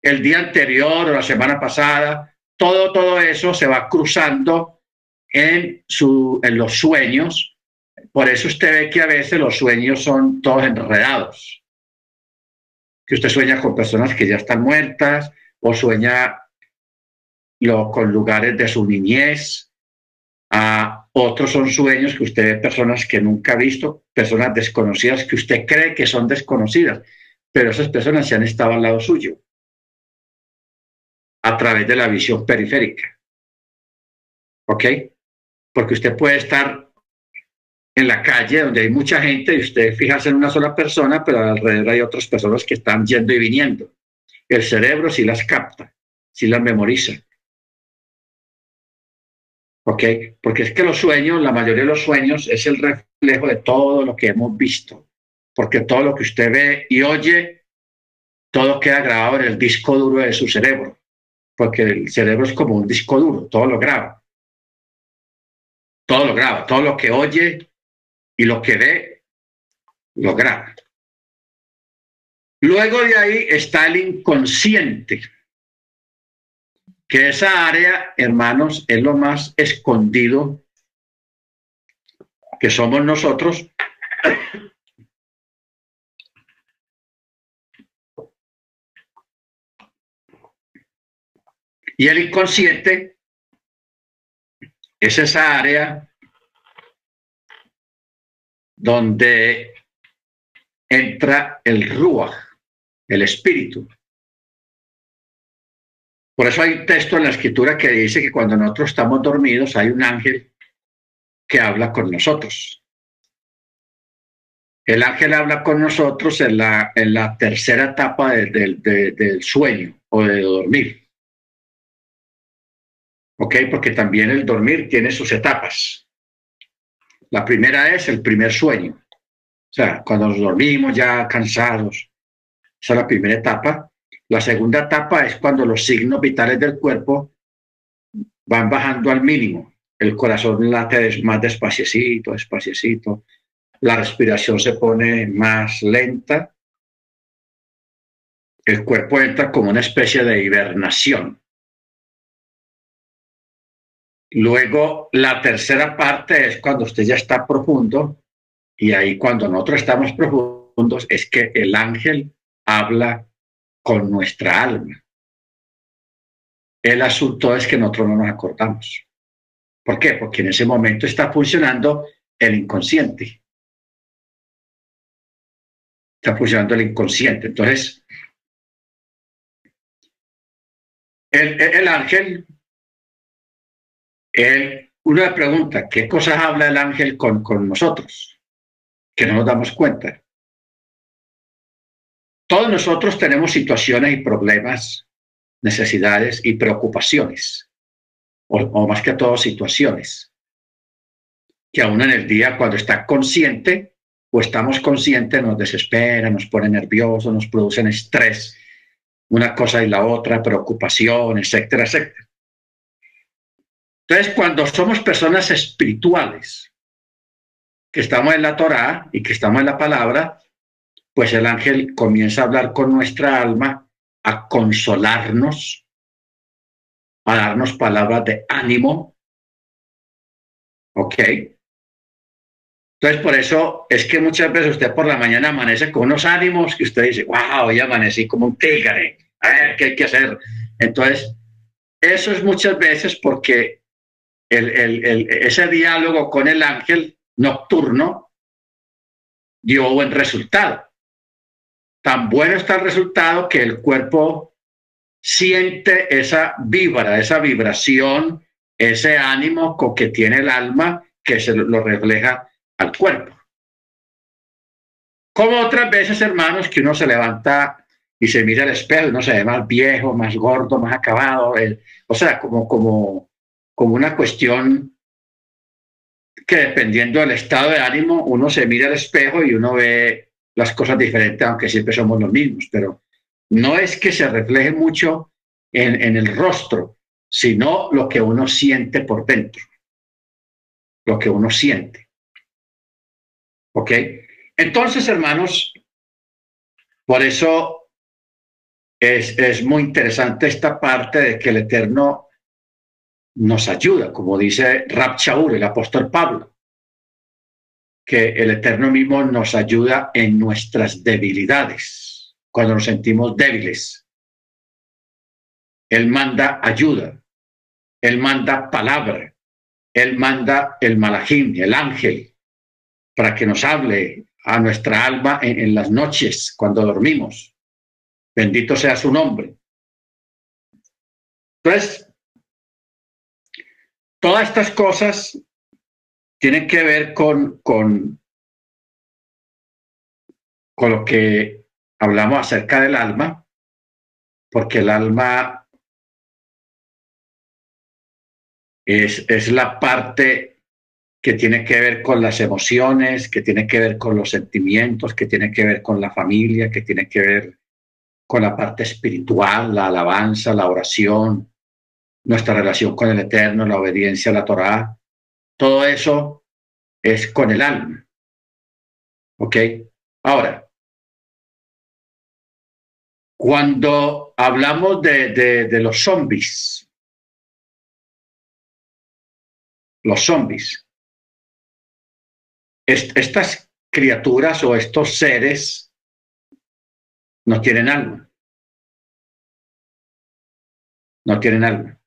el día anterior o la semana pasada, todo, todo eso se va cruzando en, su, en los sueños. Por eso usted ve que a veces los sueños son todos enredados. Que usted sueña con personas que ya están muertas o sueña con lugares de su niñez. a otros son sueños que usted ve personas que nunca ha visto, personas desconocidas que usted cree que son desconocidas, pero esas personas se han estado al lado suyo a través de la visión periférica. ¿Ok? Porque usted puede estar en la calle donde hay mucha gente y usted fijarse en una sola persona, pero alrededor hay otras personas que están yendo y viniendo. El cerebro sí las capta, sí las memoriza. ¿Ok? Porque es que los sueños, la mayoría de los sueños es el reflejo de todo lo que hemos visto, porque todo lo que usted ve y oye, todo queda grabado en el disco duro de su cerebro, porque el cerebro es como un disco duro, todo lo graba. Todo lo graba, todo lo que oye y lo que ve, lo graba. Luego de ahí está el inconsciente que esa área, hermanos, es lo más escondido que somos nosotros. Y el inconsciente es esa área donde entra el ruach, el espíritu. Por eso hay texto en la escritura que dice que cuando nosotros estamos dormidos hay un ángel que habla con nosotros. El ángel habla con nosotros en la, en la tercera etapa del sueño o de dormir. ¿Ok? Porque también el dormir tiene sus etapas. La primera es el primer sueño. O sea, cuando nos dormimos ya cansados. Esa es la primera etapa. La segunda etapa es cuando los signos vitales del cuerpo van bajando al mínimo. El corazón late más despaciecito, despaciecito. La respiración se pone más lenta. El cuerpo entra como una especie de hibernación. Luego, la tercera parte es cuando usted ya está profundo y ahí cuando nosotros estamos profundos es que el ángel habla con nuestra alma. El asunto es que nosotros no nos acordamos. ¿Por qué? Porque en ese momento está funcionando el inconsciente. Está funcionando el inconsciente. Entonces, el, ángel, él, una pregunta, ¿qué cosas habla el ángel con, con nosotros? Que no nos damos cuenta. Todos nosotros tenemos situaciones y problemas, necesidades y preocupaciones, o, más que todo situaciones, que aún en el día cuando está consciente o estamos conscientes nos desespera, nos pone nerviosos, nos producen estrés, una cosa y la otra, preocupación, etcétera, etcétera. Entonces, cuando somos personas espirituales, que estamos en la Torá y que estamos en la palabra, pues el ángel comienza a hablar con nuestra alma, a consolarnos, a darnos palabras de ánimo. ¿Ok? Entonces, por eso es que muchas veces usted por la mañana amanece con unos ánimos que usted dice, wow, hoy amanecí como un tigre, a ver qué hay que hacer. Entonces, eso es muchas veces porque ese diálogo con el ángel nocturno dio buen resultado. Tan bueno está el resultado que el cuerpo siente esa vibra, esa vibración, ese ánimo con que tiene el alma que se lo refleja al cuerpo. Como otras veces, hermanos, que uno se levanta y se mira al espejo uno se ve más viejo, más gordo, más acabado. o sea, como, como, como una cuestión que dependiendo del estado de ánimo, uno se mira al espejo y uno ve las cosas diferentes, aunque siempre somos los mismos, pero no es que se refleje mucho en, el rostro, sino lo que uno siente por dentro, lo que uno siente. ¿Ok? Entonces, hermanos, por eso es, es, muy interesante esta parte de que el Eterno nos ayuda, como dice Rab el apóstol Pablo que el Eterno mismo nos ayuda en nuestras debilidades, cuando nos sentimos débiles. Él manda ayuda, Él manda palabra, Él manda el malajim, el ángel, para que nos hable a nuestra alma en, en las noches cuando dormimos. Bendito sea su nombre. Entonces, todas estas cosas tiene que ver con, con, con lo que hablamos acerca del alma, porque el alma es, es la parte que tiene que ver con las emociones, que tiene que ver con los sentimientos, que tiene que ver con la familia, que tiene que ver con la parte espiritual, la alabanza, la oración, nuestra relación con el Eterno, la obediencia a la Torá. Todo eso es con el alma. ¿Ok? Ahora, cuando hablamos de, de, los zombies, los zombies, estas criaturas o estos seres no tienen alma. No tienen alma.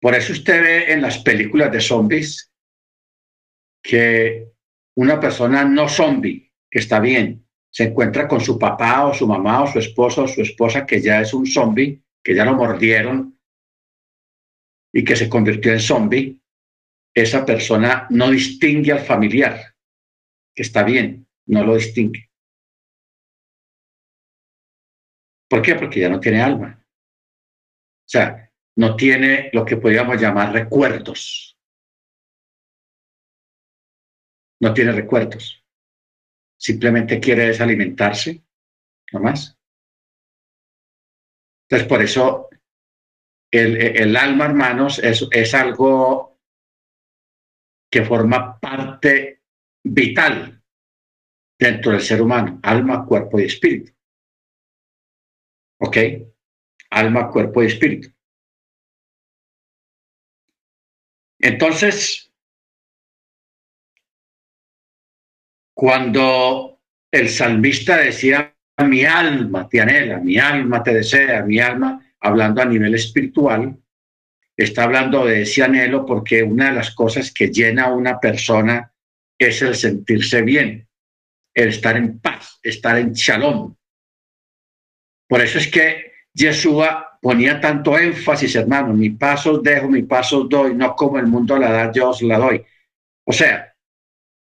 Por eso usted ve en las películas de zombies que una persona no zombie, que está bien, se encuentra con su papá o su mamá o su esposo o su esposa que ya es un zombie, que ya lo mordieron y que se convirtió en zombie, esa persona no distingue al familiar, que está bien, no lo distingue. ¿Por qué? Porque ya no tiene alma. O sea, no tiene lo que podríamos llamar recuerdos. No tiene recuerdos. Simplemente quiere desalimentarse, no más. Entonces, por eso el, alma, hermanos, es, es algo que forma parte vital dentro del ser humano, alma, cuerpo y espíritu. ¿Ok? Alma, cuerpo y espíritu. Entonces, cuando el salmista decía, mi alma te anhela, mi alma te desea, mi alma, hablando a nivel espiritual, está hablando de ese anhelo porque una de las cosas que llena a una persona es el sentirse bien, el estar en paz, estar en shalom. Por eso es que Yeshua ponía tanto énfasis, hermano, mi paso dejo, mi paso doy, no como el mundo la da, yo os la doy. O sea,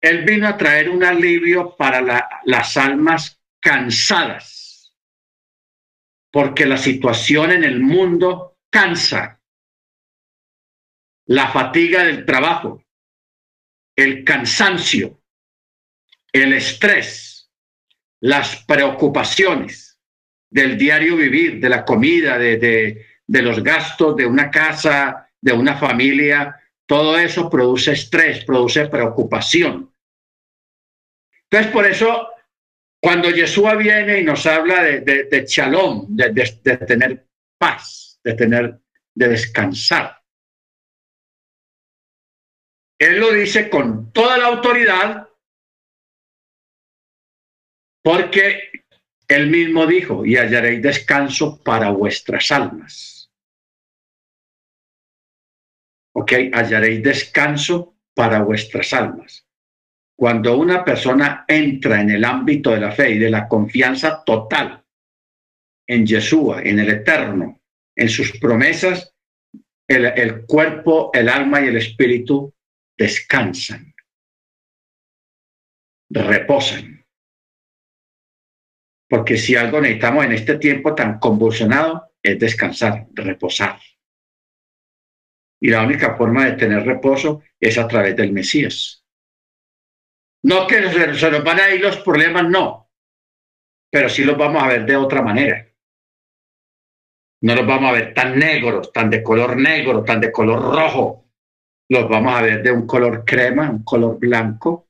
él vino a traer un alivio para las almas cansadas, porque la situación en el mundo cansa. La fatiga del trabajo, el cansancio, el estrés, las preocupaciones del diario vivir, de la comida, de, de los gastos de una casa, de una familia, todo eso produce estrés, produce preocupación. Entonces, por eso, cuando Yeshua viene y nos habla de, de, de shalom, de, de, tener paz, de tener, de descansar, Él lo dice con toda la autoridad porque él mismo dijo, y hallaréis descanso para vuestras almas. ¿Ok? Hallaréis descanso para vuestras almas. Cuando una persona entra en el ámbito de la fe y de la confianza total en Yeshua, en el Eterno, en sus promesas, el, el cuerpo, el alma y el espíritu descansan, reposan. Porque si algo necesitamos en este tiempo tan convulsionado es descansar, reposar. Y la única forma de tener reposo es a través del Mesías. No que se nos van a ir los problemas, no, pero sí los vamos a ver de otra manera. No los vamos a ver tan negros, tan de color negro, tan de color rojo. Los vamos a ver de un color crema, un color blanco.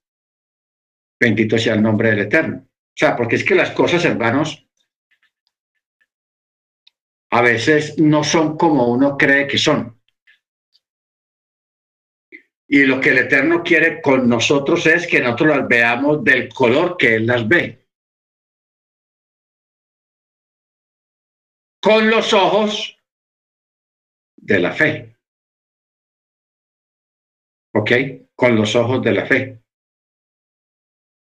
Bendito sea el nombre del Eterno. O sea, porque es que las cosas, hermanos, a veces no son como uno cree que son. Y lo que el Eterno quiere con nosotros es que nosotros las veamos del color que Él las ve. Con los ojos de la fe. ¿Ok? Con los ojos de la fe.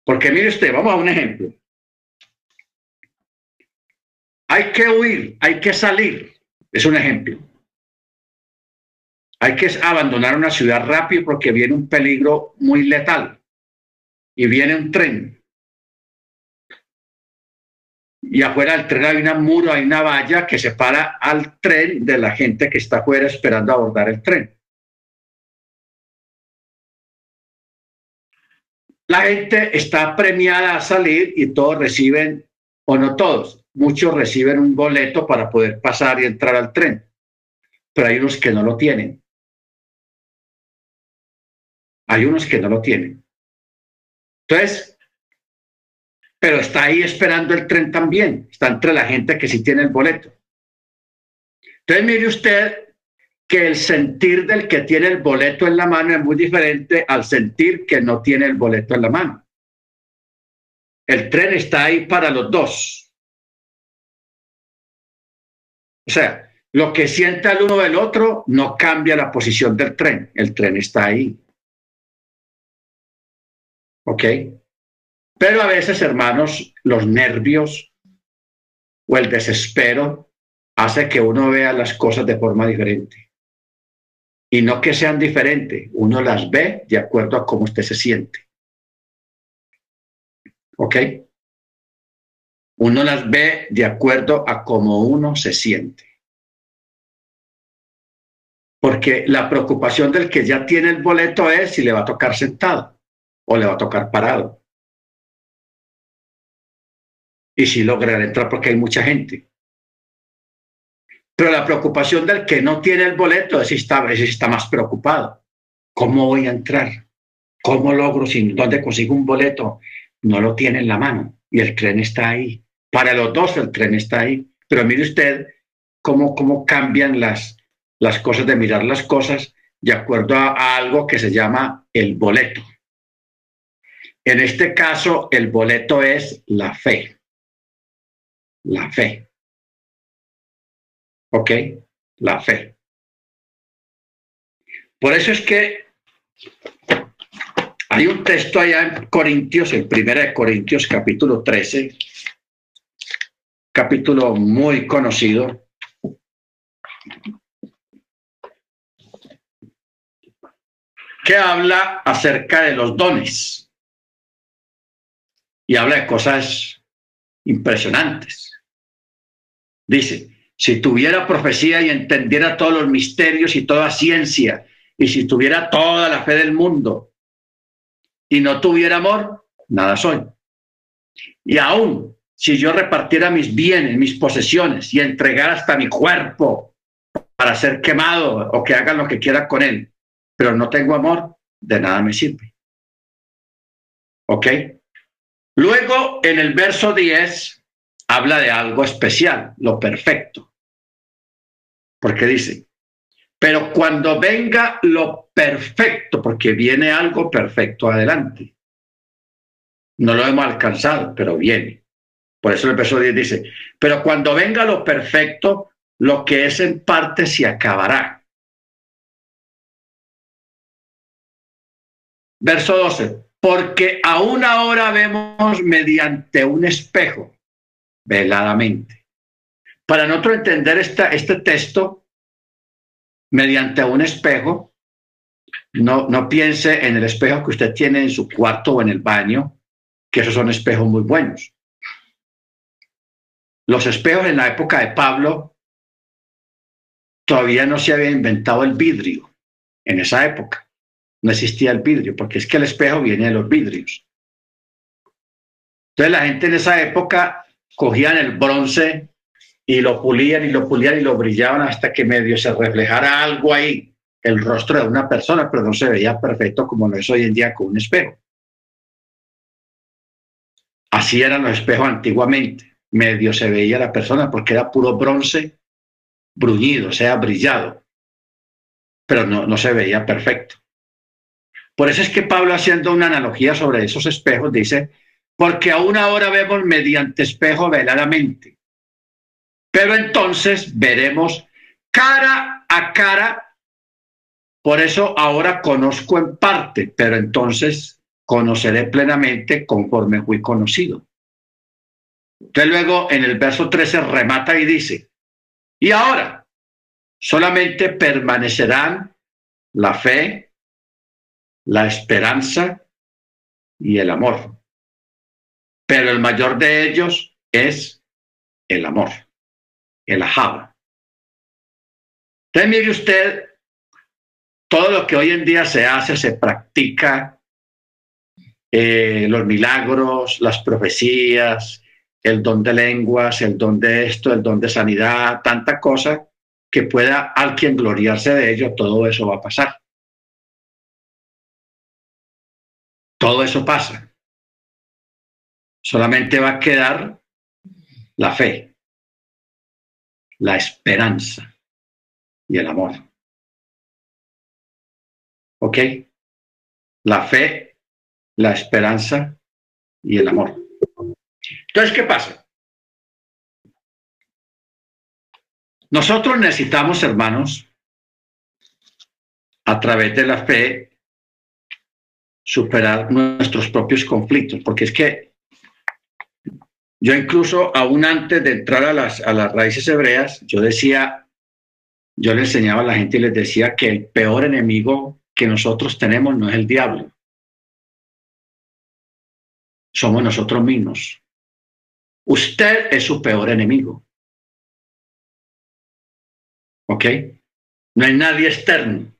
Porque mire usted, vamos a un ejemplo. Hay que huir, hay que salir. Es un ejemplo. Hay que abandonar una ciudad rápido porque viene un peligro muy letal y viene un tren. Y afuera del tren hay un muro, hay una valla que separa al tren de la gente que está afuera esperando abordar el tren. La gente está premiada a salir y todos reciben, o no todos, muchos reciben un boleto para poder pasar y entrar al tren, pero hay unos que no lo tienen. Hay unos que no lo tienen. Entonces, pero está ahí esperando el tren también. Está entre la gente que sí tiene el boleto. Entonces, mire usted que el sentir del que tiene el boleto en la mano es muy diferente al sentir que no tiene el boleto en la mano. El tren está ahí para los dos. O sea, lo que sienta el uno del otro no cambia la posición del tren. El tren está ahí. ¿Ok? Pero a veces, hermanos, los nervios o el desespero hace que uno vea las cosas de forma diferente. Y no que sean diferentes, uno las ve de acuerdo a cómo usted se siente. ¿Ok? Uno las ve de acuerdo a cómo uno se siente. Porque la preocupación del que ya tiene el boleto es si le va a tocar sentado o le va a tocar parado. Y si logra entrar porque hay mucha gente. Pero la preocupación del que no tiene el boleto es está, es está más preocupado. ¿Cómo voy a entrar? ¿Cómo logro? Si, ¿Dónde consigo un boleto? No lo tiene en la mano y el tren está ahí. Para los dos el tren está ahí. Pero mire usted cómo, cómo cambian las, las cosas de mirar las cosas de acuerdo a algo que se llama el boleto. En este caso, el boleto es la fe. La fe. ¿Ok? La fe. Por eso es que hay un texto allá en Corintios, el primero de Corintios, capítulo 13, capítulo muy conocido. que habla acerca de los dones y habla de cosas impresionantes. Dice, si tuviera profecía y entendiera todos los misterios y toda ciencia, y si tuviera toda la fe del mundo y no tuviera amor, nada soy. Y aún si yo repartiera mis bienes, mis posesiones y entregara hasta mi cuerpo para ser quemado o que hagan lo que quiera con él, pero no tengo amor, de nada me sirve. ¿Ok? Luego, en el verso 10, habla de algo especial, lo perfecto. Porque dice, Pero cuando venga lo perfecto, porque viene algo perfecto adelante. No lo hemos alcanzado, pero viene. Por eso el verso 10 dice, pero cuando venga lo perfecto, lo que es en parte se acabará. Verso 12, porque aún ahora vemos mediante un espejo, veladamente. Para nosotros entender esta, este texto, mediante un espejo. No, no piense en el espejo que usted tiene en su cuarto o en el baño, que esos son espejos muy buenos. Los espejos en la época de Pablo todavía no se había inventado el vidrio. En esa época no existía el vidrio, porque es que el espejo viene de los vidrios. Entonces la gente en esa época cogían el bronce y lo pulían y lo pulían y lo brillaban hasta que medio se reflejara algo ahí, el rostro de una persona, pero no se veía perfecto como lo es hoy en día con un espejo. Así eran los espejos antiguamente, medio se veía la persona porque era puro bronce bruñido, o sea, brillado, pero no, no se veía perfecto. Por eso es que Pablo haciendo una analogía sobre esos espejos dice, porque aún ahora vemos mediante espejo veladamente pero entonces veremos cara a cara. Por eso ahora conozco en parte, pero entonces conoceré plenamente conforme fui conocido. Entonces luego en el verso 13 remata y dice, y ahora solamente permanecerán la fe, la esperanza y el amor. Pero el mayor de ellos es el amor el ajaba. Entonces, mire usted, todo lo que hoy en día se hace, se practica, eh, los milagros, las profecías, el don de lenguas, el don de esto, el don de sanidad, tanta cosa que pueda alguien gloriarse de ello, todo eso va a pasar. Todo eso pasa. Solamente va a quedar la fe la esperanza y el amor. ¿Ok? La fe, la esperanza y el amor. Entonces, ¿qué pasa? Nosotros necesitamos, hermanos, a través de la fe, superar nuestros propios conflictos, porque es que yo incluso, aún antes de entrar a las, a las raíces hebreas, yo decía, yo le enseñaba a la gente y les decía que el peor enemigo que nosotros tenemos no es el diablo, somos nosotros mismos. Usted es su peor enemigo. ¿Ok? No hay nadie externo.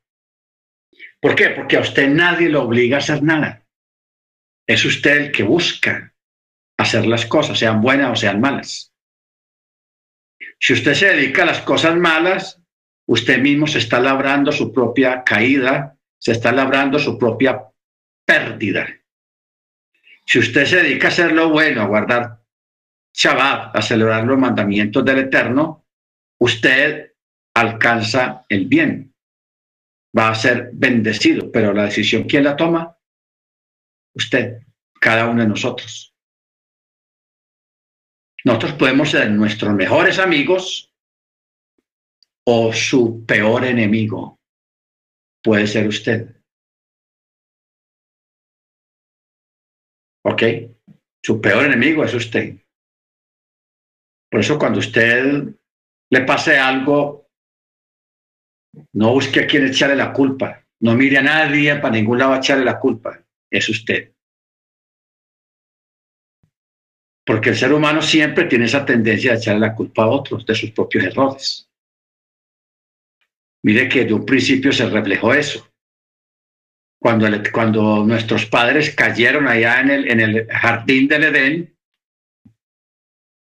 ¿Por qué? Porque a usted nadie lo obliga a hacer nada. Es usted el que busca hacer las cosas, sean buenas o sean malas. Si usted se dedica a las cosas malas, usted mismo se está labrando su propia caída, se está labrando su propia pérdida. Si usted se dedica a hacer lo bueno, a guardar Shabbat, a celebrar los mandamientos del Eterno, usted alcanza el bien. Va a ser bendecido, pero la decisión, ¿quién la toma? Usted, cada uno de nosotros. Nosotros podemos ser nuestros mejores amigos o su peor enemigo. Puede ser usted. ¿Ok? Su peor enemigo es usted. Por eso cuando usted le pase algo, no busque a quien echarle la culpa. No mire a nadie para ningún lado echarle la culpa. Es usted. Porque el ser humano siempre tiene esa tendencia de echarle la culpa a otros de sus propios errores. Mire que de un principio se reflejó eso. Cuando, nuestros padres cayeron allá en el, jardín del Edén,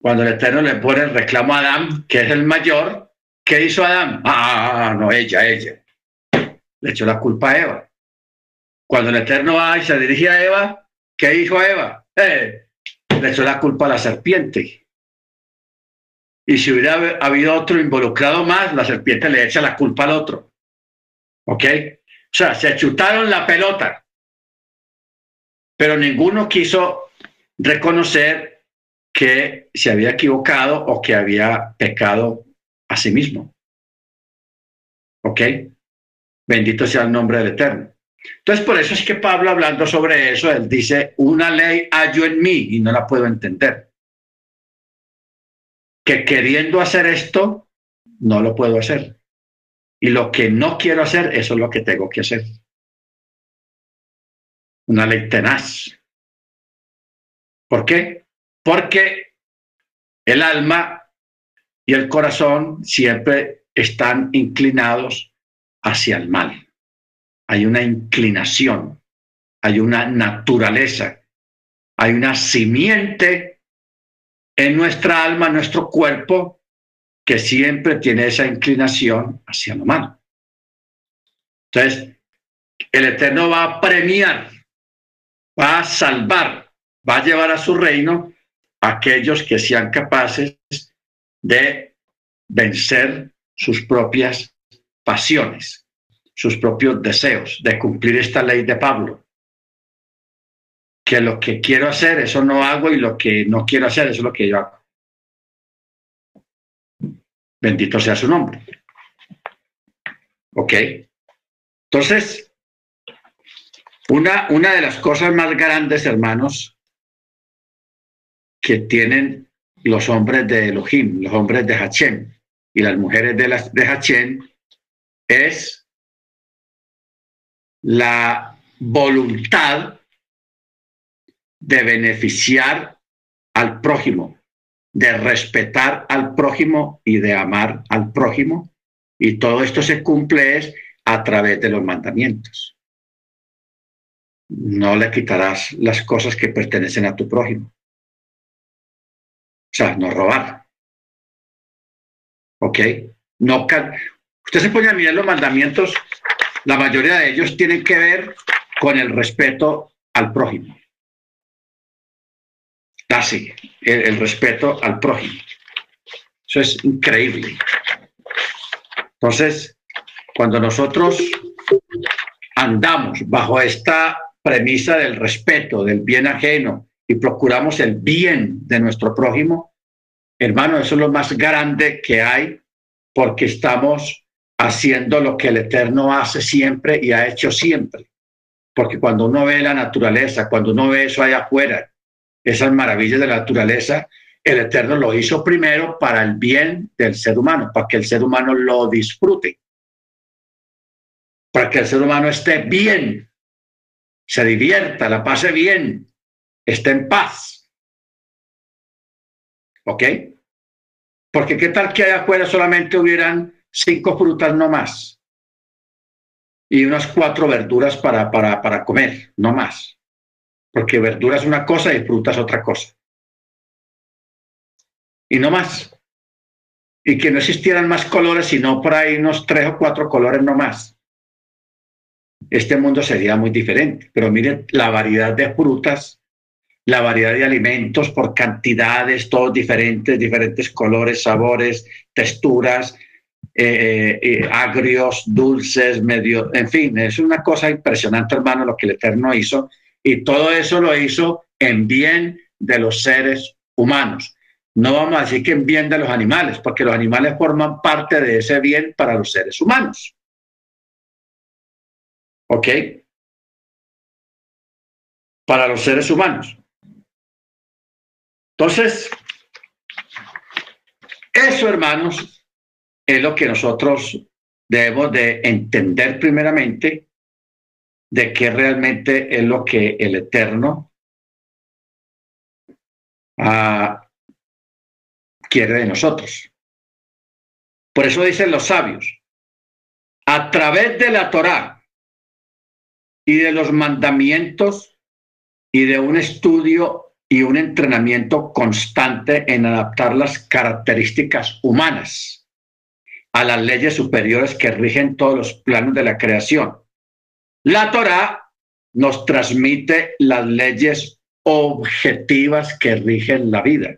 cuando el Eterno le pone el reclamo a Adán, que es el mayor, ¿qué hizo Adán? Ah, no, ella, ella. Le echó la culpa a Eva. Cuando el Eterno va y se dirige a Eva, ¿qué hizo Eva? Eh, le echó la culpa a la serpiente. Y si hubiera habido otro involucrado más, la serpiente le echa la culpa al otro. ¿Ok? O sea, se chutaron la pelota, pero ninguno quiso reconocer que se había equivocado o que había pecado a sí mismo. ¿Ok? Bendito sea el nombre del Eterno. Entonces, por eso es que Pablo, hablando sobre eso, él dice, una ley hallo en mí y no la puedo entender. Que queriendo hacer esto, no lo puedo hacer. Y lo que no quiero hacer, eso es lo que tengo que hacer. Una ley tenaz. ¿Por qué? Porque el alma y el corazón siempre están inclinados hacia el mal. Hay una inclinación, hay una naturaleza, hay una simiente en nuestra alma, en nuestro cuerpo, que siempre tiene esa inclinación hacia lo malo. Entonces, el Eterno va a premiar, va a salvar, va a llevar a su reino a aquellos que sean capaces de vencer sus propias pasiones, sus propios deseos, de cumplir esta ley de Pablo. Que lo que quiero hacer, eso no hago, y lo que no quiero hacer, eso es lo que yo hago. Bendito sea su nombre. ¿Ok? Entonces, una, una de las cosas más grandes, hermanos, que tienen los hombres de Elohim, los hombres de Hachem y las mujeres de, las, de Hachem, es la voluntad de beneficiar al prójimo de respetar al prójimo y de amar al prójimo. Y todo esto se cumple es a través de los mandamientos. No le quitarás las cosas que pertenecen a tu prójimo. O sea, no robar. ¿Ok? No Usted se pone a mirar los mandamientos, la mayoría de ellos tienen que ver con el respeto al prójimo así, el, respeto al prójimo. Eso es increíble. Entonces, cuando nosotros andamos bajo esta premisa del respeto, del bien ajeno y procuramos el bien de nuestro prójimo, hermano, eso es lo más grande que hay porque estamos haciendo lo que el Eterno hace siempre y ha hecho siempre. Porque cuando uno ve la naturaleza, cuando uno ve eso allá afuera, esas maravillas de la naturaleza, el Eterno lo hizo primero para el bien del ser humano, para que el ser humano lo disfrute, para que el ser humano esté bien, se divierta, la pase bien, esté en paz. ¿Ok? Porque qué tal que allá afuera solamente hubieran cinco frutas no más y unas cuatro verduras para, para, para comer, no más porque verdura es una cosa y fruta es otra cosa. Y no más. Y que no existieran más colores, sino por ahí unos tres o cuatro colores no más. Este mundo sería muy diferente. Pero miren la variedad de frutas, la variedad de alimentos por cantidades, todos diferentes, diferentes colores, sabores, texturas, eh, eh, agrios, dulces, medio, en fin, es una cosa impresionante, hermano, lo que el Eterno hizo y todo eso lo hizo en bien de los seres humanos. No vamos a decir que en bien de los animales, porque los animales forman parte de ese bien para los seres humanos. ¿Ok? Para los seres humanos. Entonces, eso, hermanos, es lo que nosotros debemos de entender primeramente de qué realmente es lo que el Eterno ah, quiere de nosotros. Por eso dicen los sabios, a través de la Torá y de los mandamientos y de un estudio y un entrenamiento constante en adaptar las características humanas a las leyes superiores que rigen todos los planos de la creación la Torá nos transmite las leyes objetivas que rigen la vida.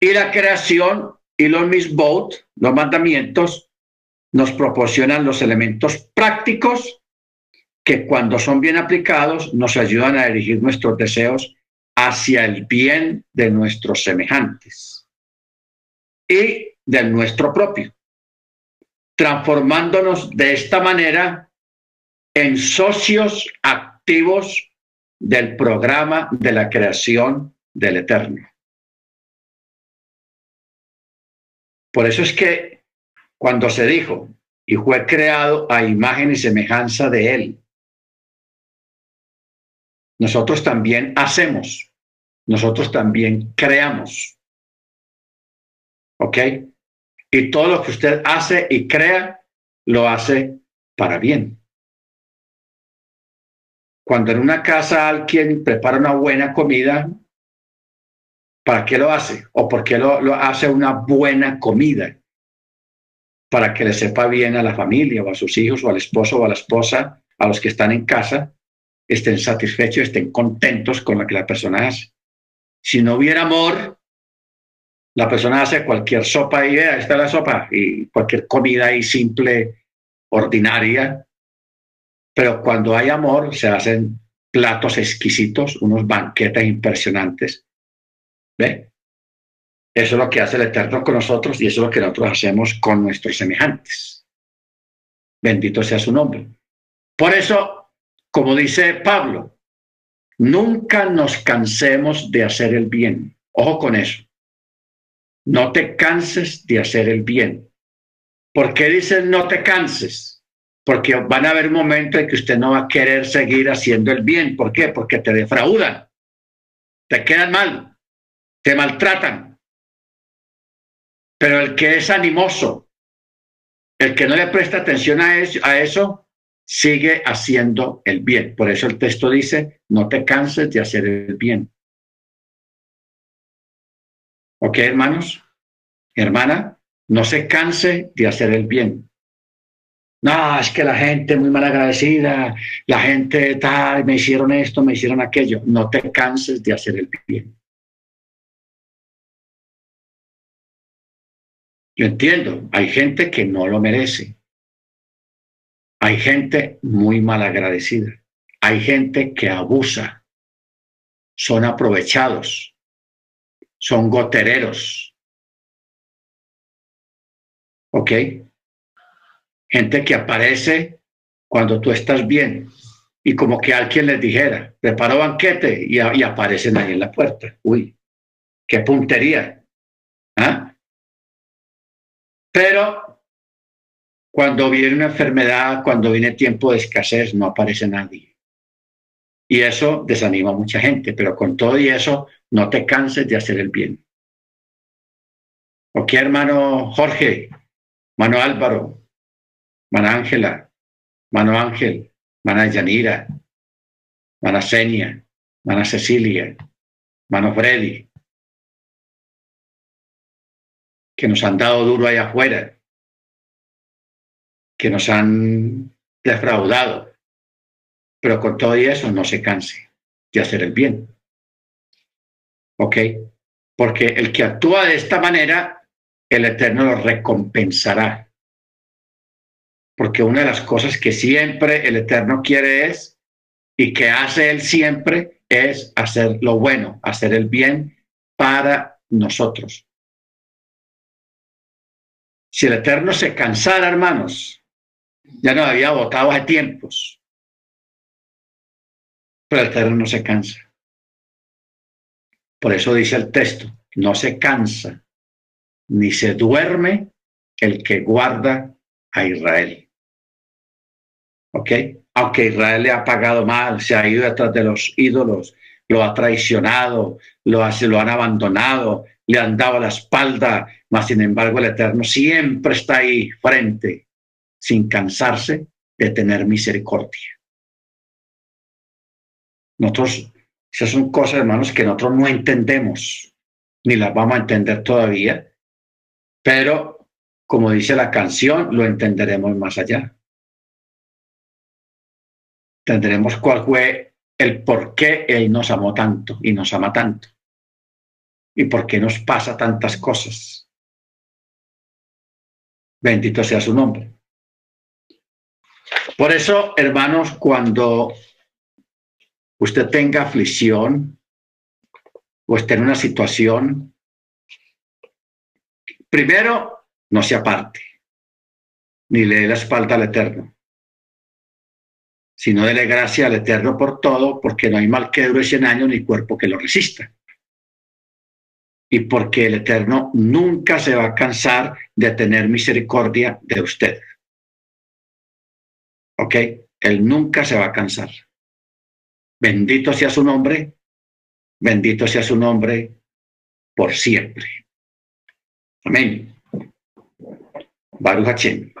Y la creación y los misbot, los mandamientos, nos proporcionan los elementos prácticos que cuando son bien aplicados nos ayudan a dirigir nuestros deseos hacia el bien de nuestros semejantes y del nuestro propio, transformándonos de esta manera en socios activos del programa de la creación del Eterno. Por eso es que cuando se dijo, y fue creado a imagen y semejanza de Él, nosotros también hacemos, nosotros también creamos. ¿Ok? Y todo lo que usted hace y crea, lo hace para bien. Cuando en una casa alguien prepara una buena comida, ¿para qué lo hace? ¿O por qué lo, hace una buena comida? Para que le sepa bien a la familia o a sus hijos o al esposo o a la esposa, a los que están en casa, estén satisfechos, estén contentos con lo que la persona hace. Si no hubiera amor, la persona hace cualquier sopa y vea, esta es la sopa, y cualquier comida ahí simple, ordinaria. Pero cuando hay amor, se hacen platos exquisitos, unos banquetes impresionantes. ¿Ve? Eso es lo que hace el Eterno con nosotros y eso es lo que nosotros hacemos con nuestros semejantes. Bendito sea su nombre. Por eso, como dice Pablo, nunca nos cansemos de hacer el bien. Ojo con eso. No te canses de hacer el bien. ¿Por qué dicen no te canses? Porque van a haber momentos en que usted no va a querer seguir haciendo el bien. ¿Por qué? Porque te defraudan, te quedan mal, te maltratan. Pero el que es animoso, el que no le presta atención a eso, a eso sigue haciendo el bien. Por eso el texto dice, no te canses de hacer el bien. ¿Ok, hermanos? Hermana, no se canse de hacer el bien. No, es que la gente muy mal agradecida, la gente tal, me hicieron esto, me hicieron aquello. No te canses de hacer el bien. Yo entiendo, hay gente que no lo merece. Hay gente muy mal agradecida. Hay gente que abusa. Son aprovechados son gotereros. ¿Ok? Gente que aparece cuando tú estás bien y como que alguien les dijera, preparo banquete y, aparecen ahí en la puerta. Uy, qué puntería. ¿Ah? Pero cuando viene una enfermedad, cuando viene tiempo de escasez, no aparece nadie. Y eso desanima a mucha gente, pero con todo y eso, no te canses de hacer el bien. Ok, hermano Jorge, mano Álvaro, mano Ángela, mano Ángel, mano Yanira, mano Senia, mano Cecilia, mano Freddy, que nos han dado duro allá afuera, que nos han defraudado, pero con todo eso no se canse de hacer el bien. ¿Ok? Porque el que actúa de esta manera, el Eterno lo recompensará. Porque una de las cosas que siempre el Eterno quiere es, y que hace él siempre, es hacer lo bueno, hacer el bien para nosotros. Si el Eterno se cansara, hermanos, ya no había votado hace tiempos. Pero el Eterno no se cansa. Por eso dice el texto, no se cansa ni se duerme el que guarda a Israel. ¿Ok? Aunque Israel le ha pagado mal, se ha ido detrás de los ídolos, lo ha traicionado, lo, lo han abandonado, le han dado la espalda, mas sin embargo el Eterno siempre está ahí frente, sin cansarse de tener misericordia. Nosotros esas son cosas, hermanos, que nosotros no entendemos, ni las vamos a entender todavía, pero como dice la canción, lo entenderemos más allá. Tendremos cuál fue el por qué Él nos amó tanto y nos ama tanto. Y por qué nos pasa tantas cosas. Bendito sea su nombre. Por eso, hermanos, cuando usted tenga aflicción o esté en una situación, primero, no se aparte, ni le dé la espalda al Eterno, sino dele gracia al Eterno por todo, porque no hay mal que dure 100 años ni cuerpo que lo resista. Y porque el Eterno nunca se va a cansar de tener misericordia de usted. ¿Ok? Él nunca se va a cansar. Bendito sea su nombre, bendito sea su nombre por siempre. Amén. Baruch Hashem.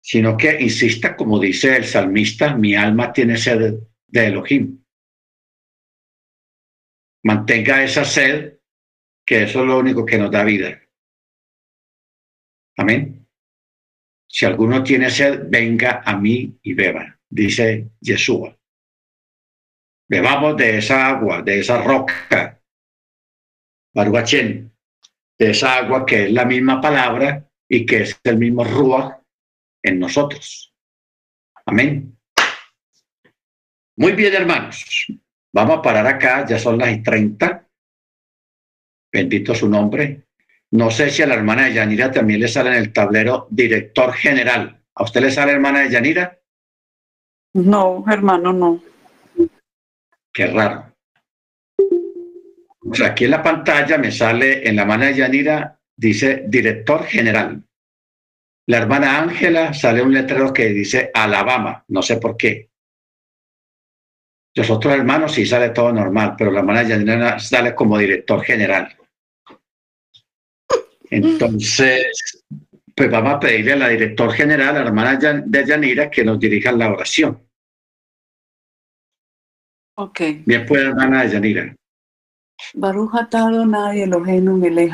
Sino que insista, como dice el salmista, mi alma tiene sed de Elohim. Mantenga esa sed, que eso es lo único que nos da vida. Amén. Si alguno tiene sed, venga a mí y beba, dice Yeshua. Bebamos de esa agua, de esa roca, Baruachén, de esa agua que es la misma palabra y que es el mismo Rúa en nosotros. Amén. Muy bien, hermanos. Vamos a parar acá, ya son las y 30. Bendito su nombre. No sé si a la hermana de Yanira también le sale en el tablero director general. ¿A usted le sale hermana de Yanira? No, hermano, no. Qué raro. O sea, aquí en la pantalla me sale en la mano de Yanira, dice director general. La hermana Ángela sale un letrero que dice Alabama, no sé por qué. Los otros hermanos sí sale todo normal, pero la hermana Yanira sale como director general. Entonces, pues vamos a pedirle a la director general, a la hermana de Yanira, que nos dirija la oración. Ok. Bien, pues, hermana de Yanira. Baruch atah Adonai Eloheinu melech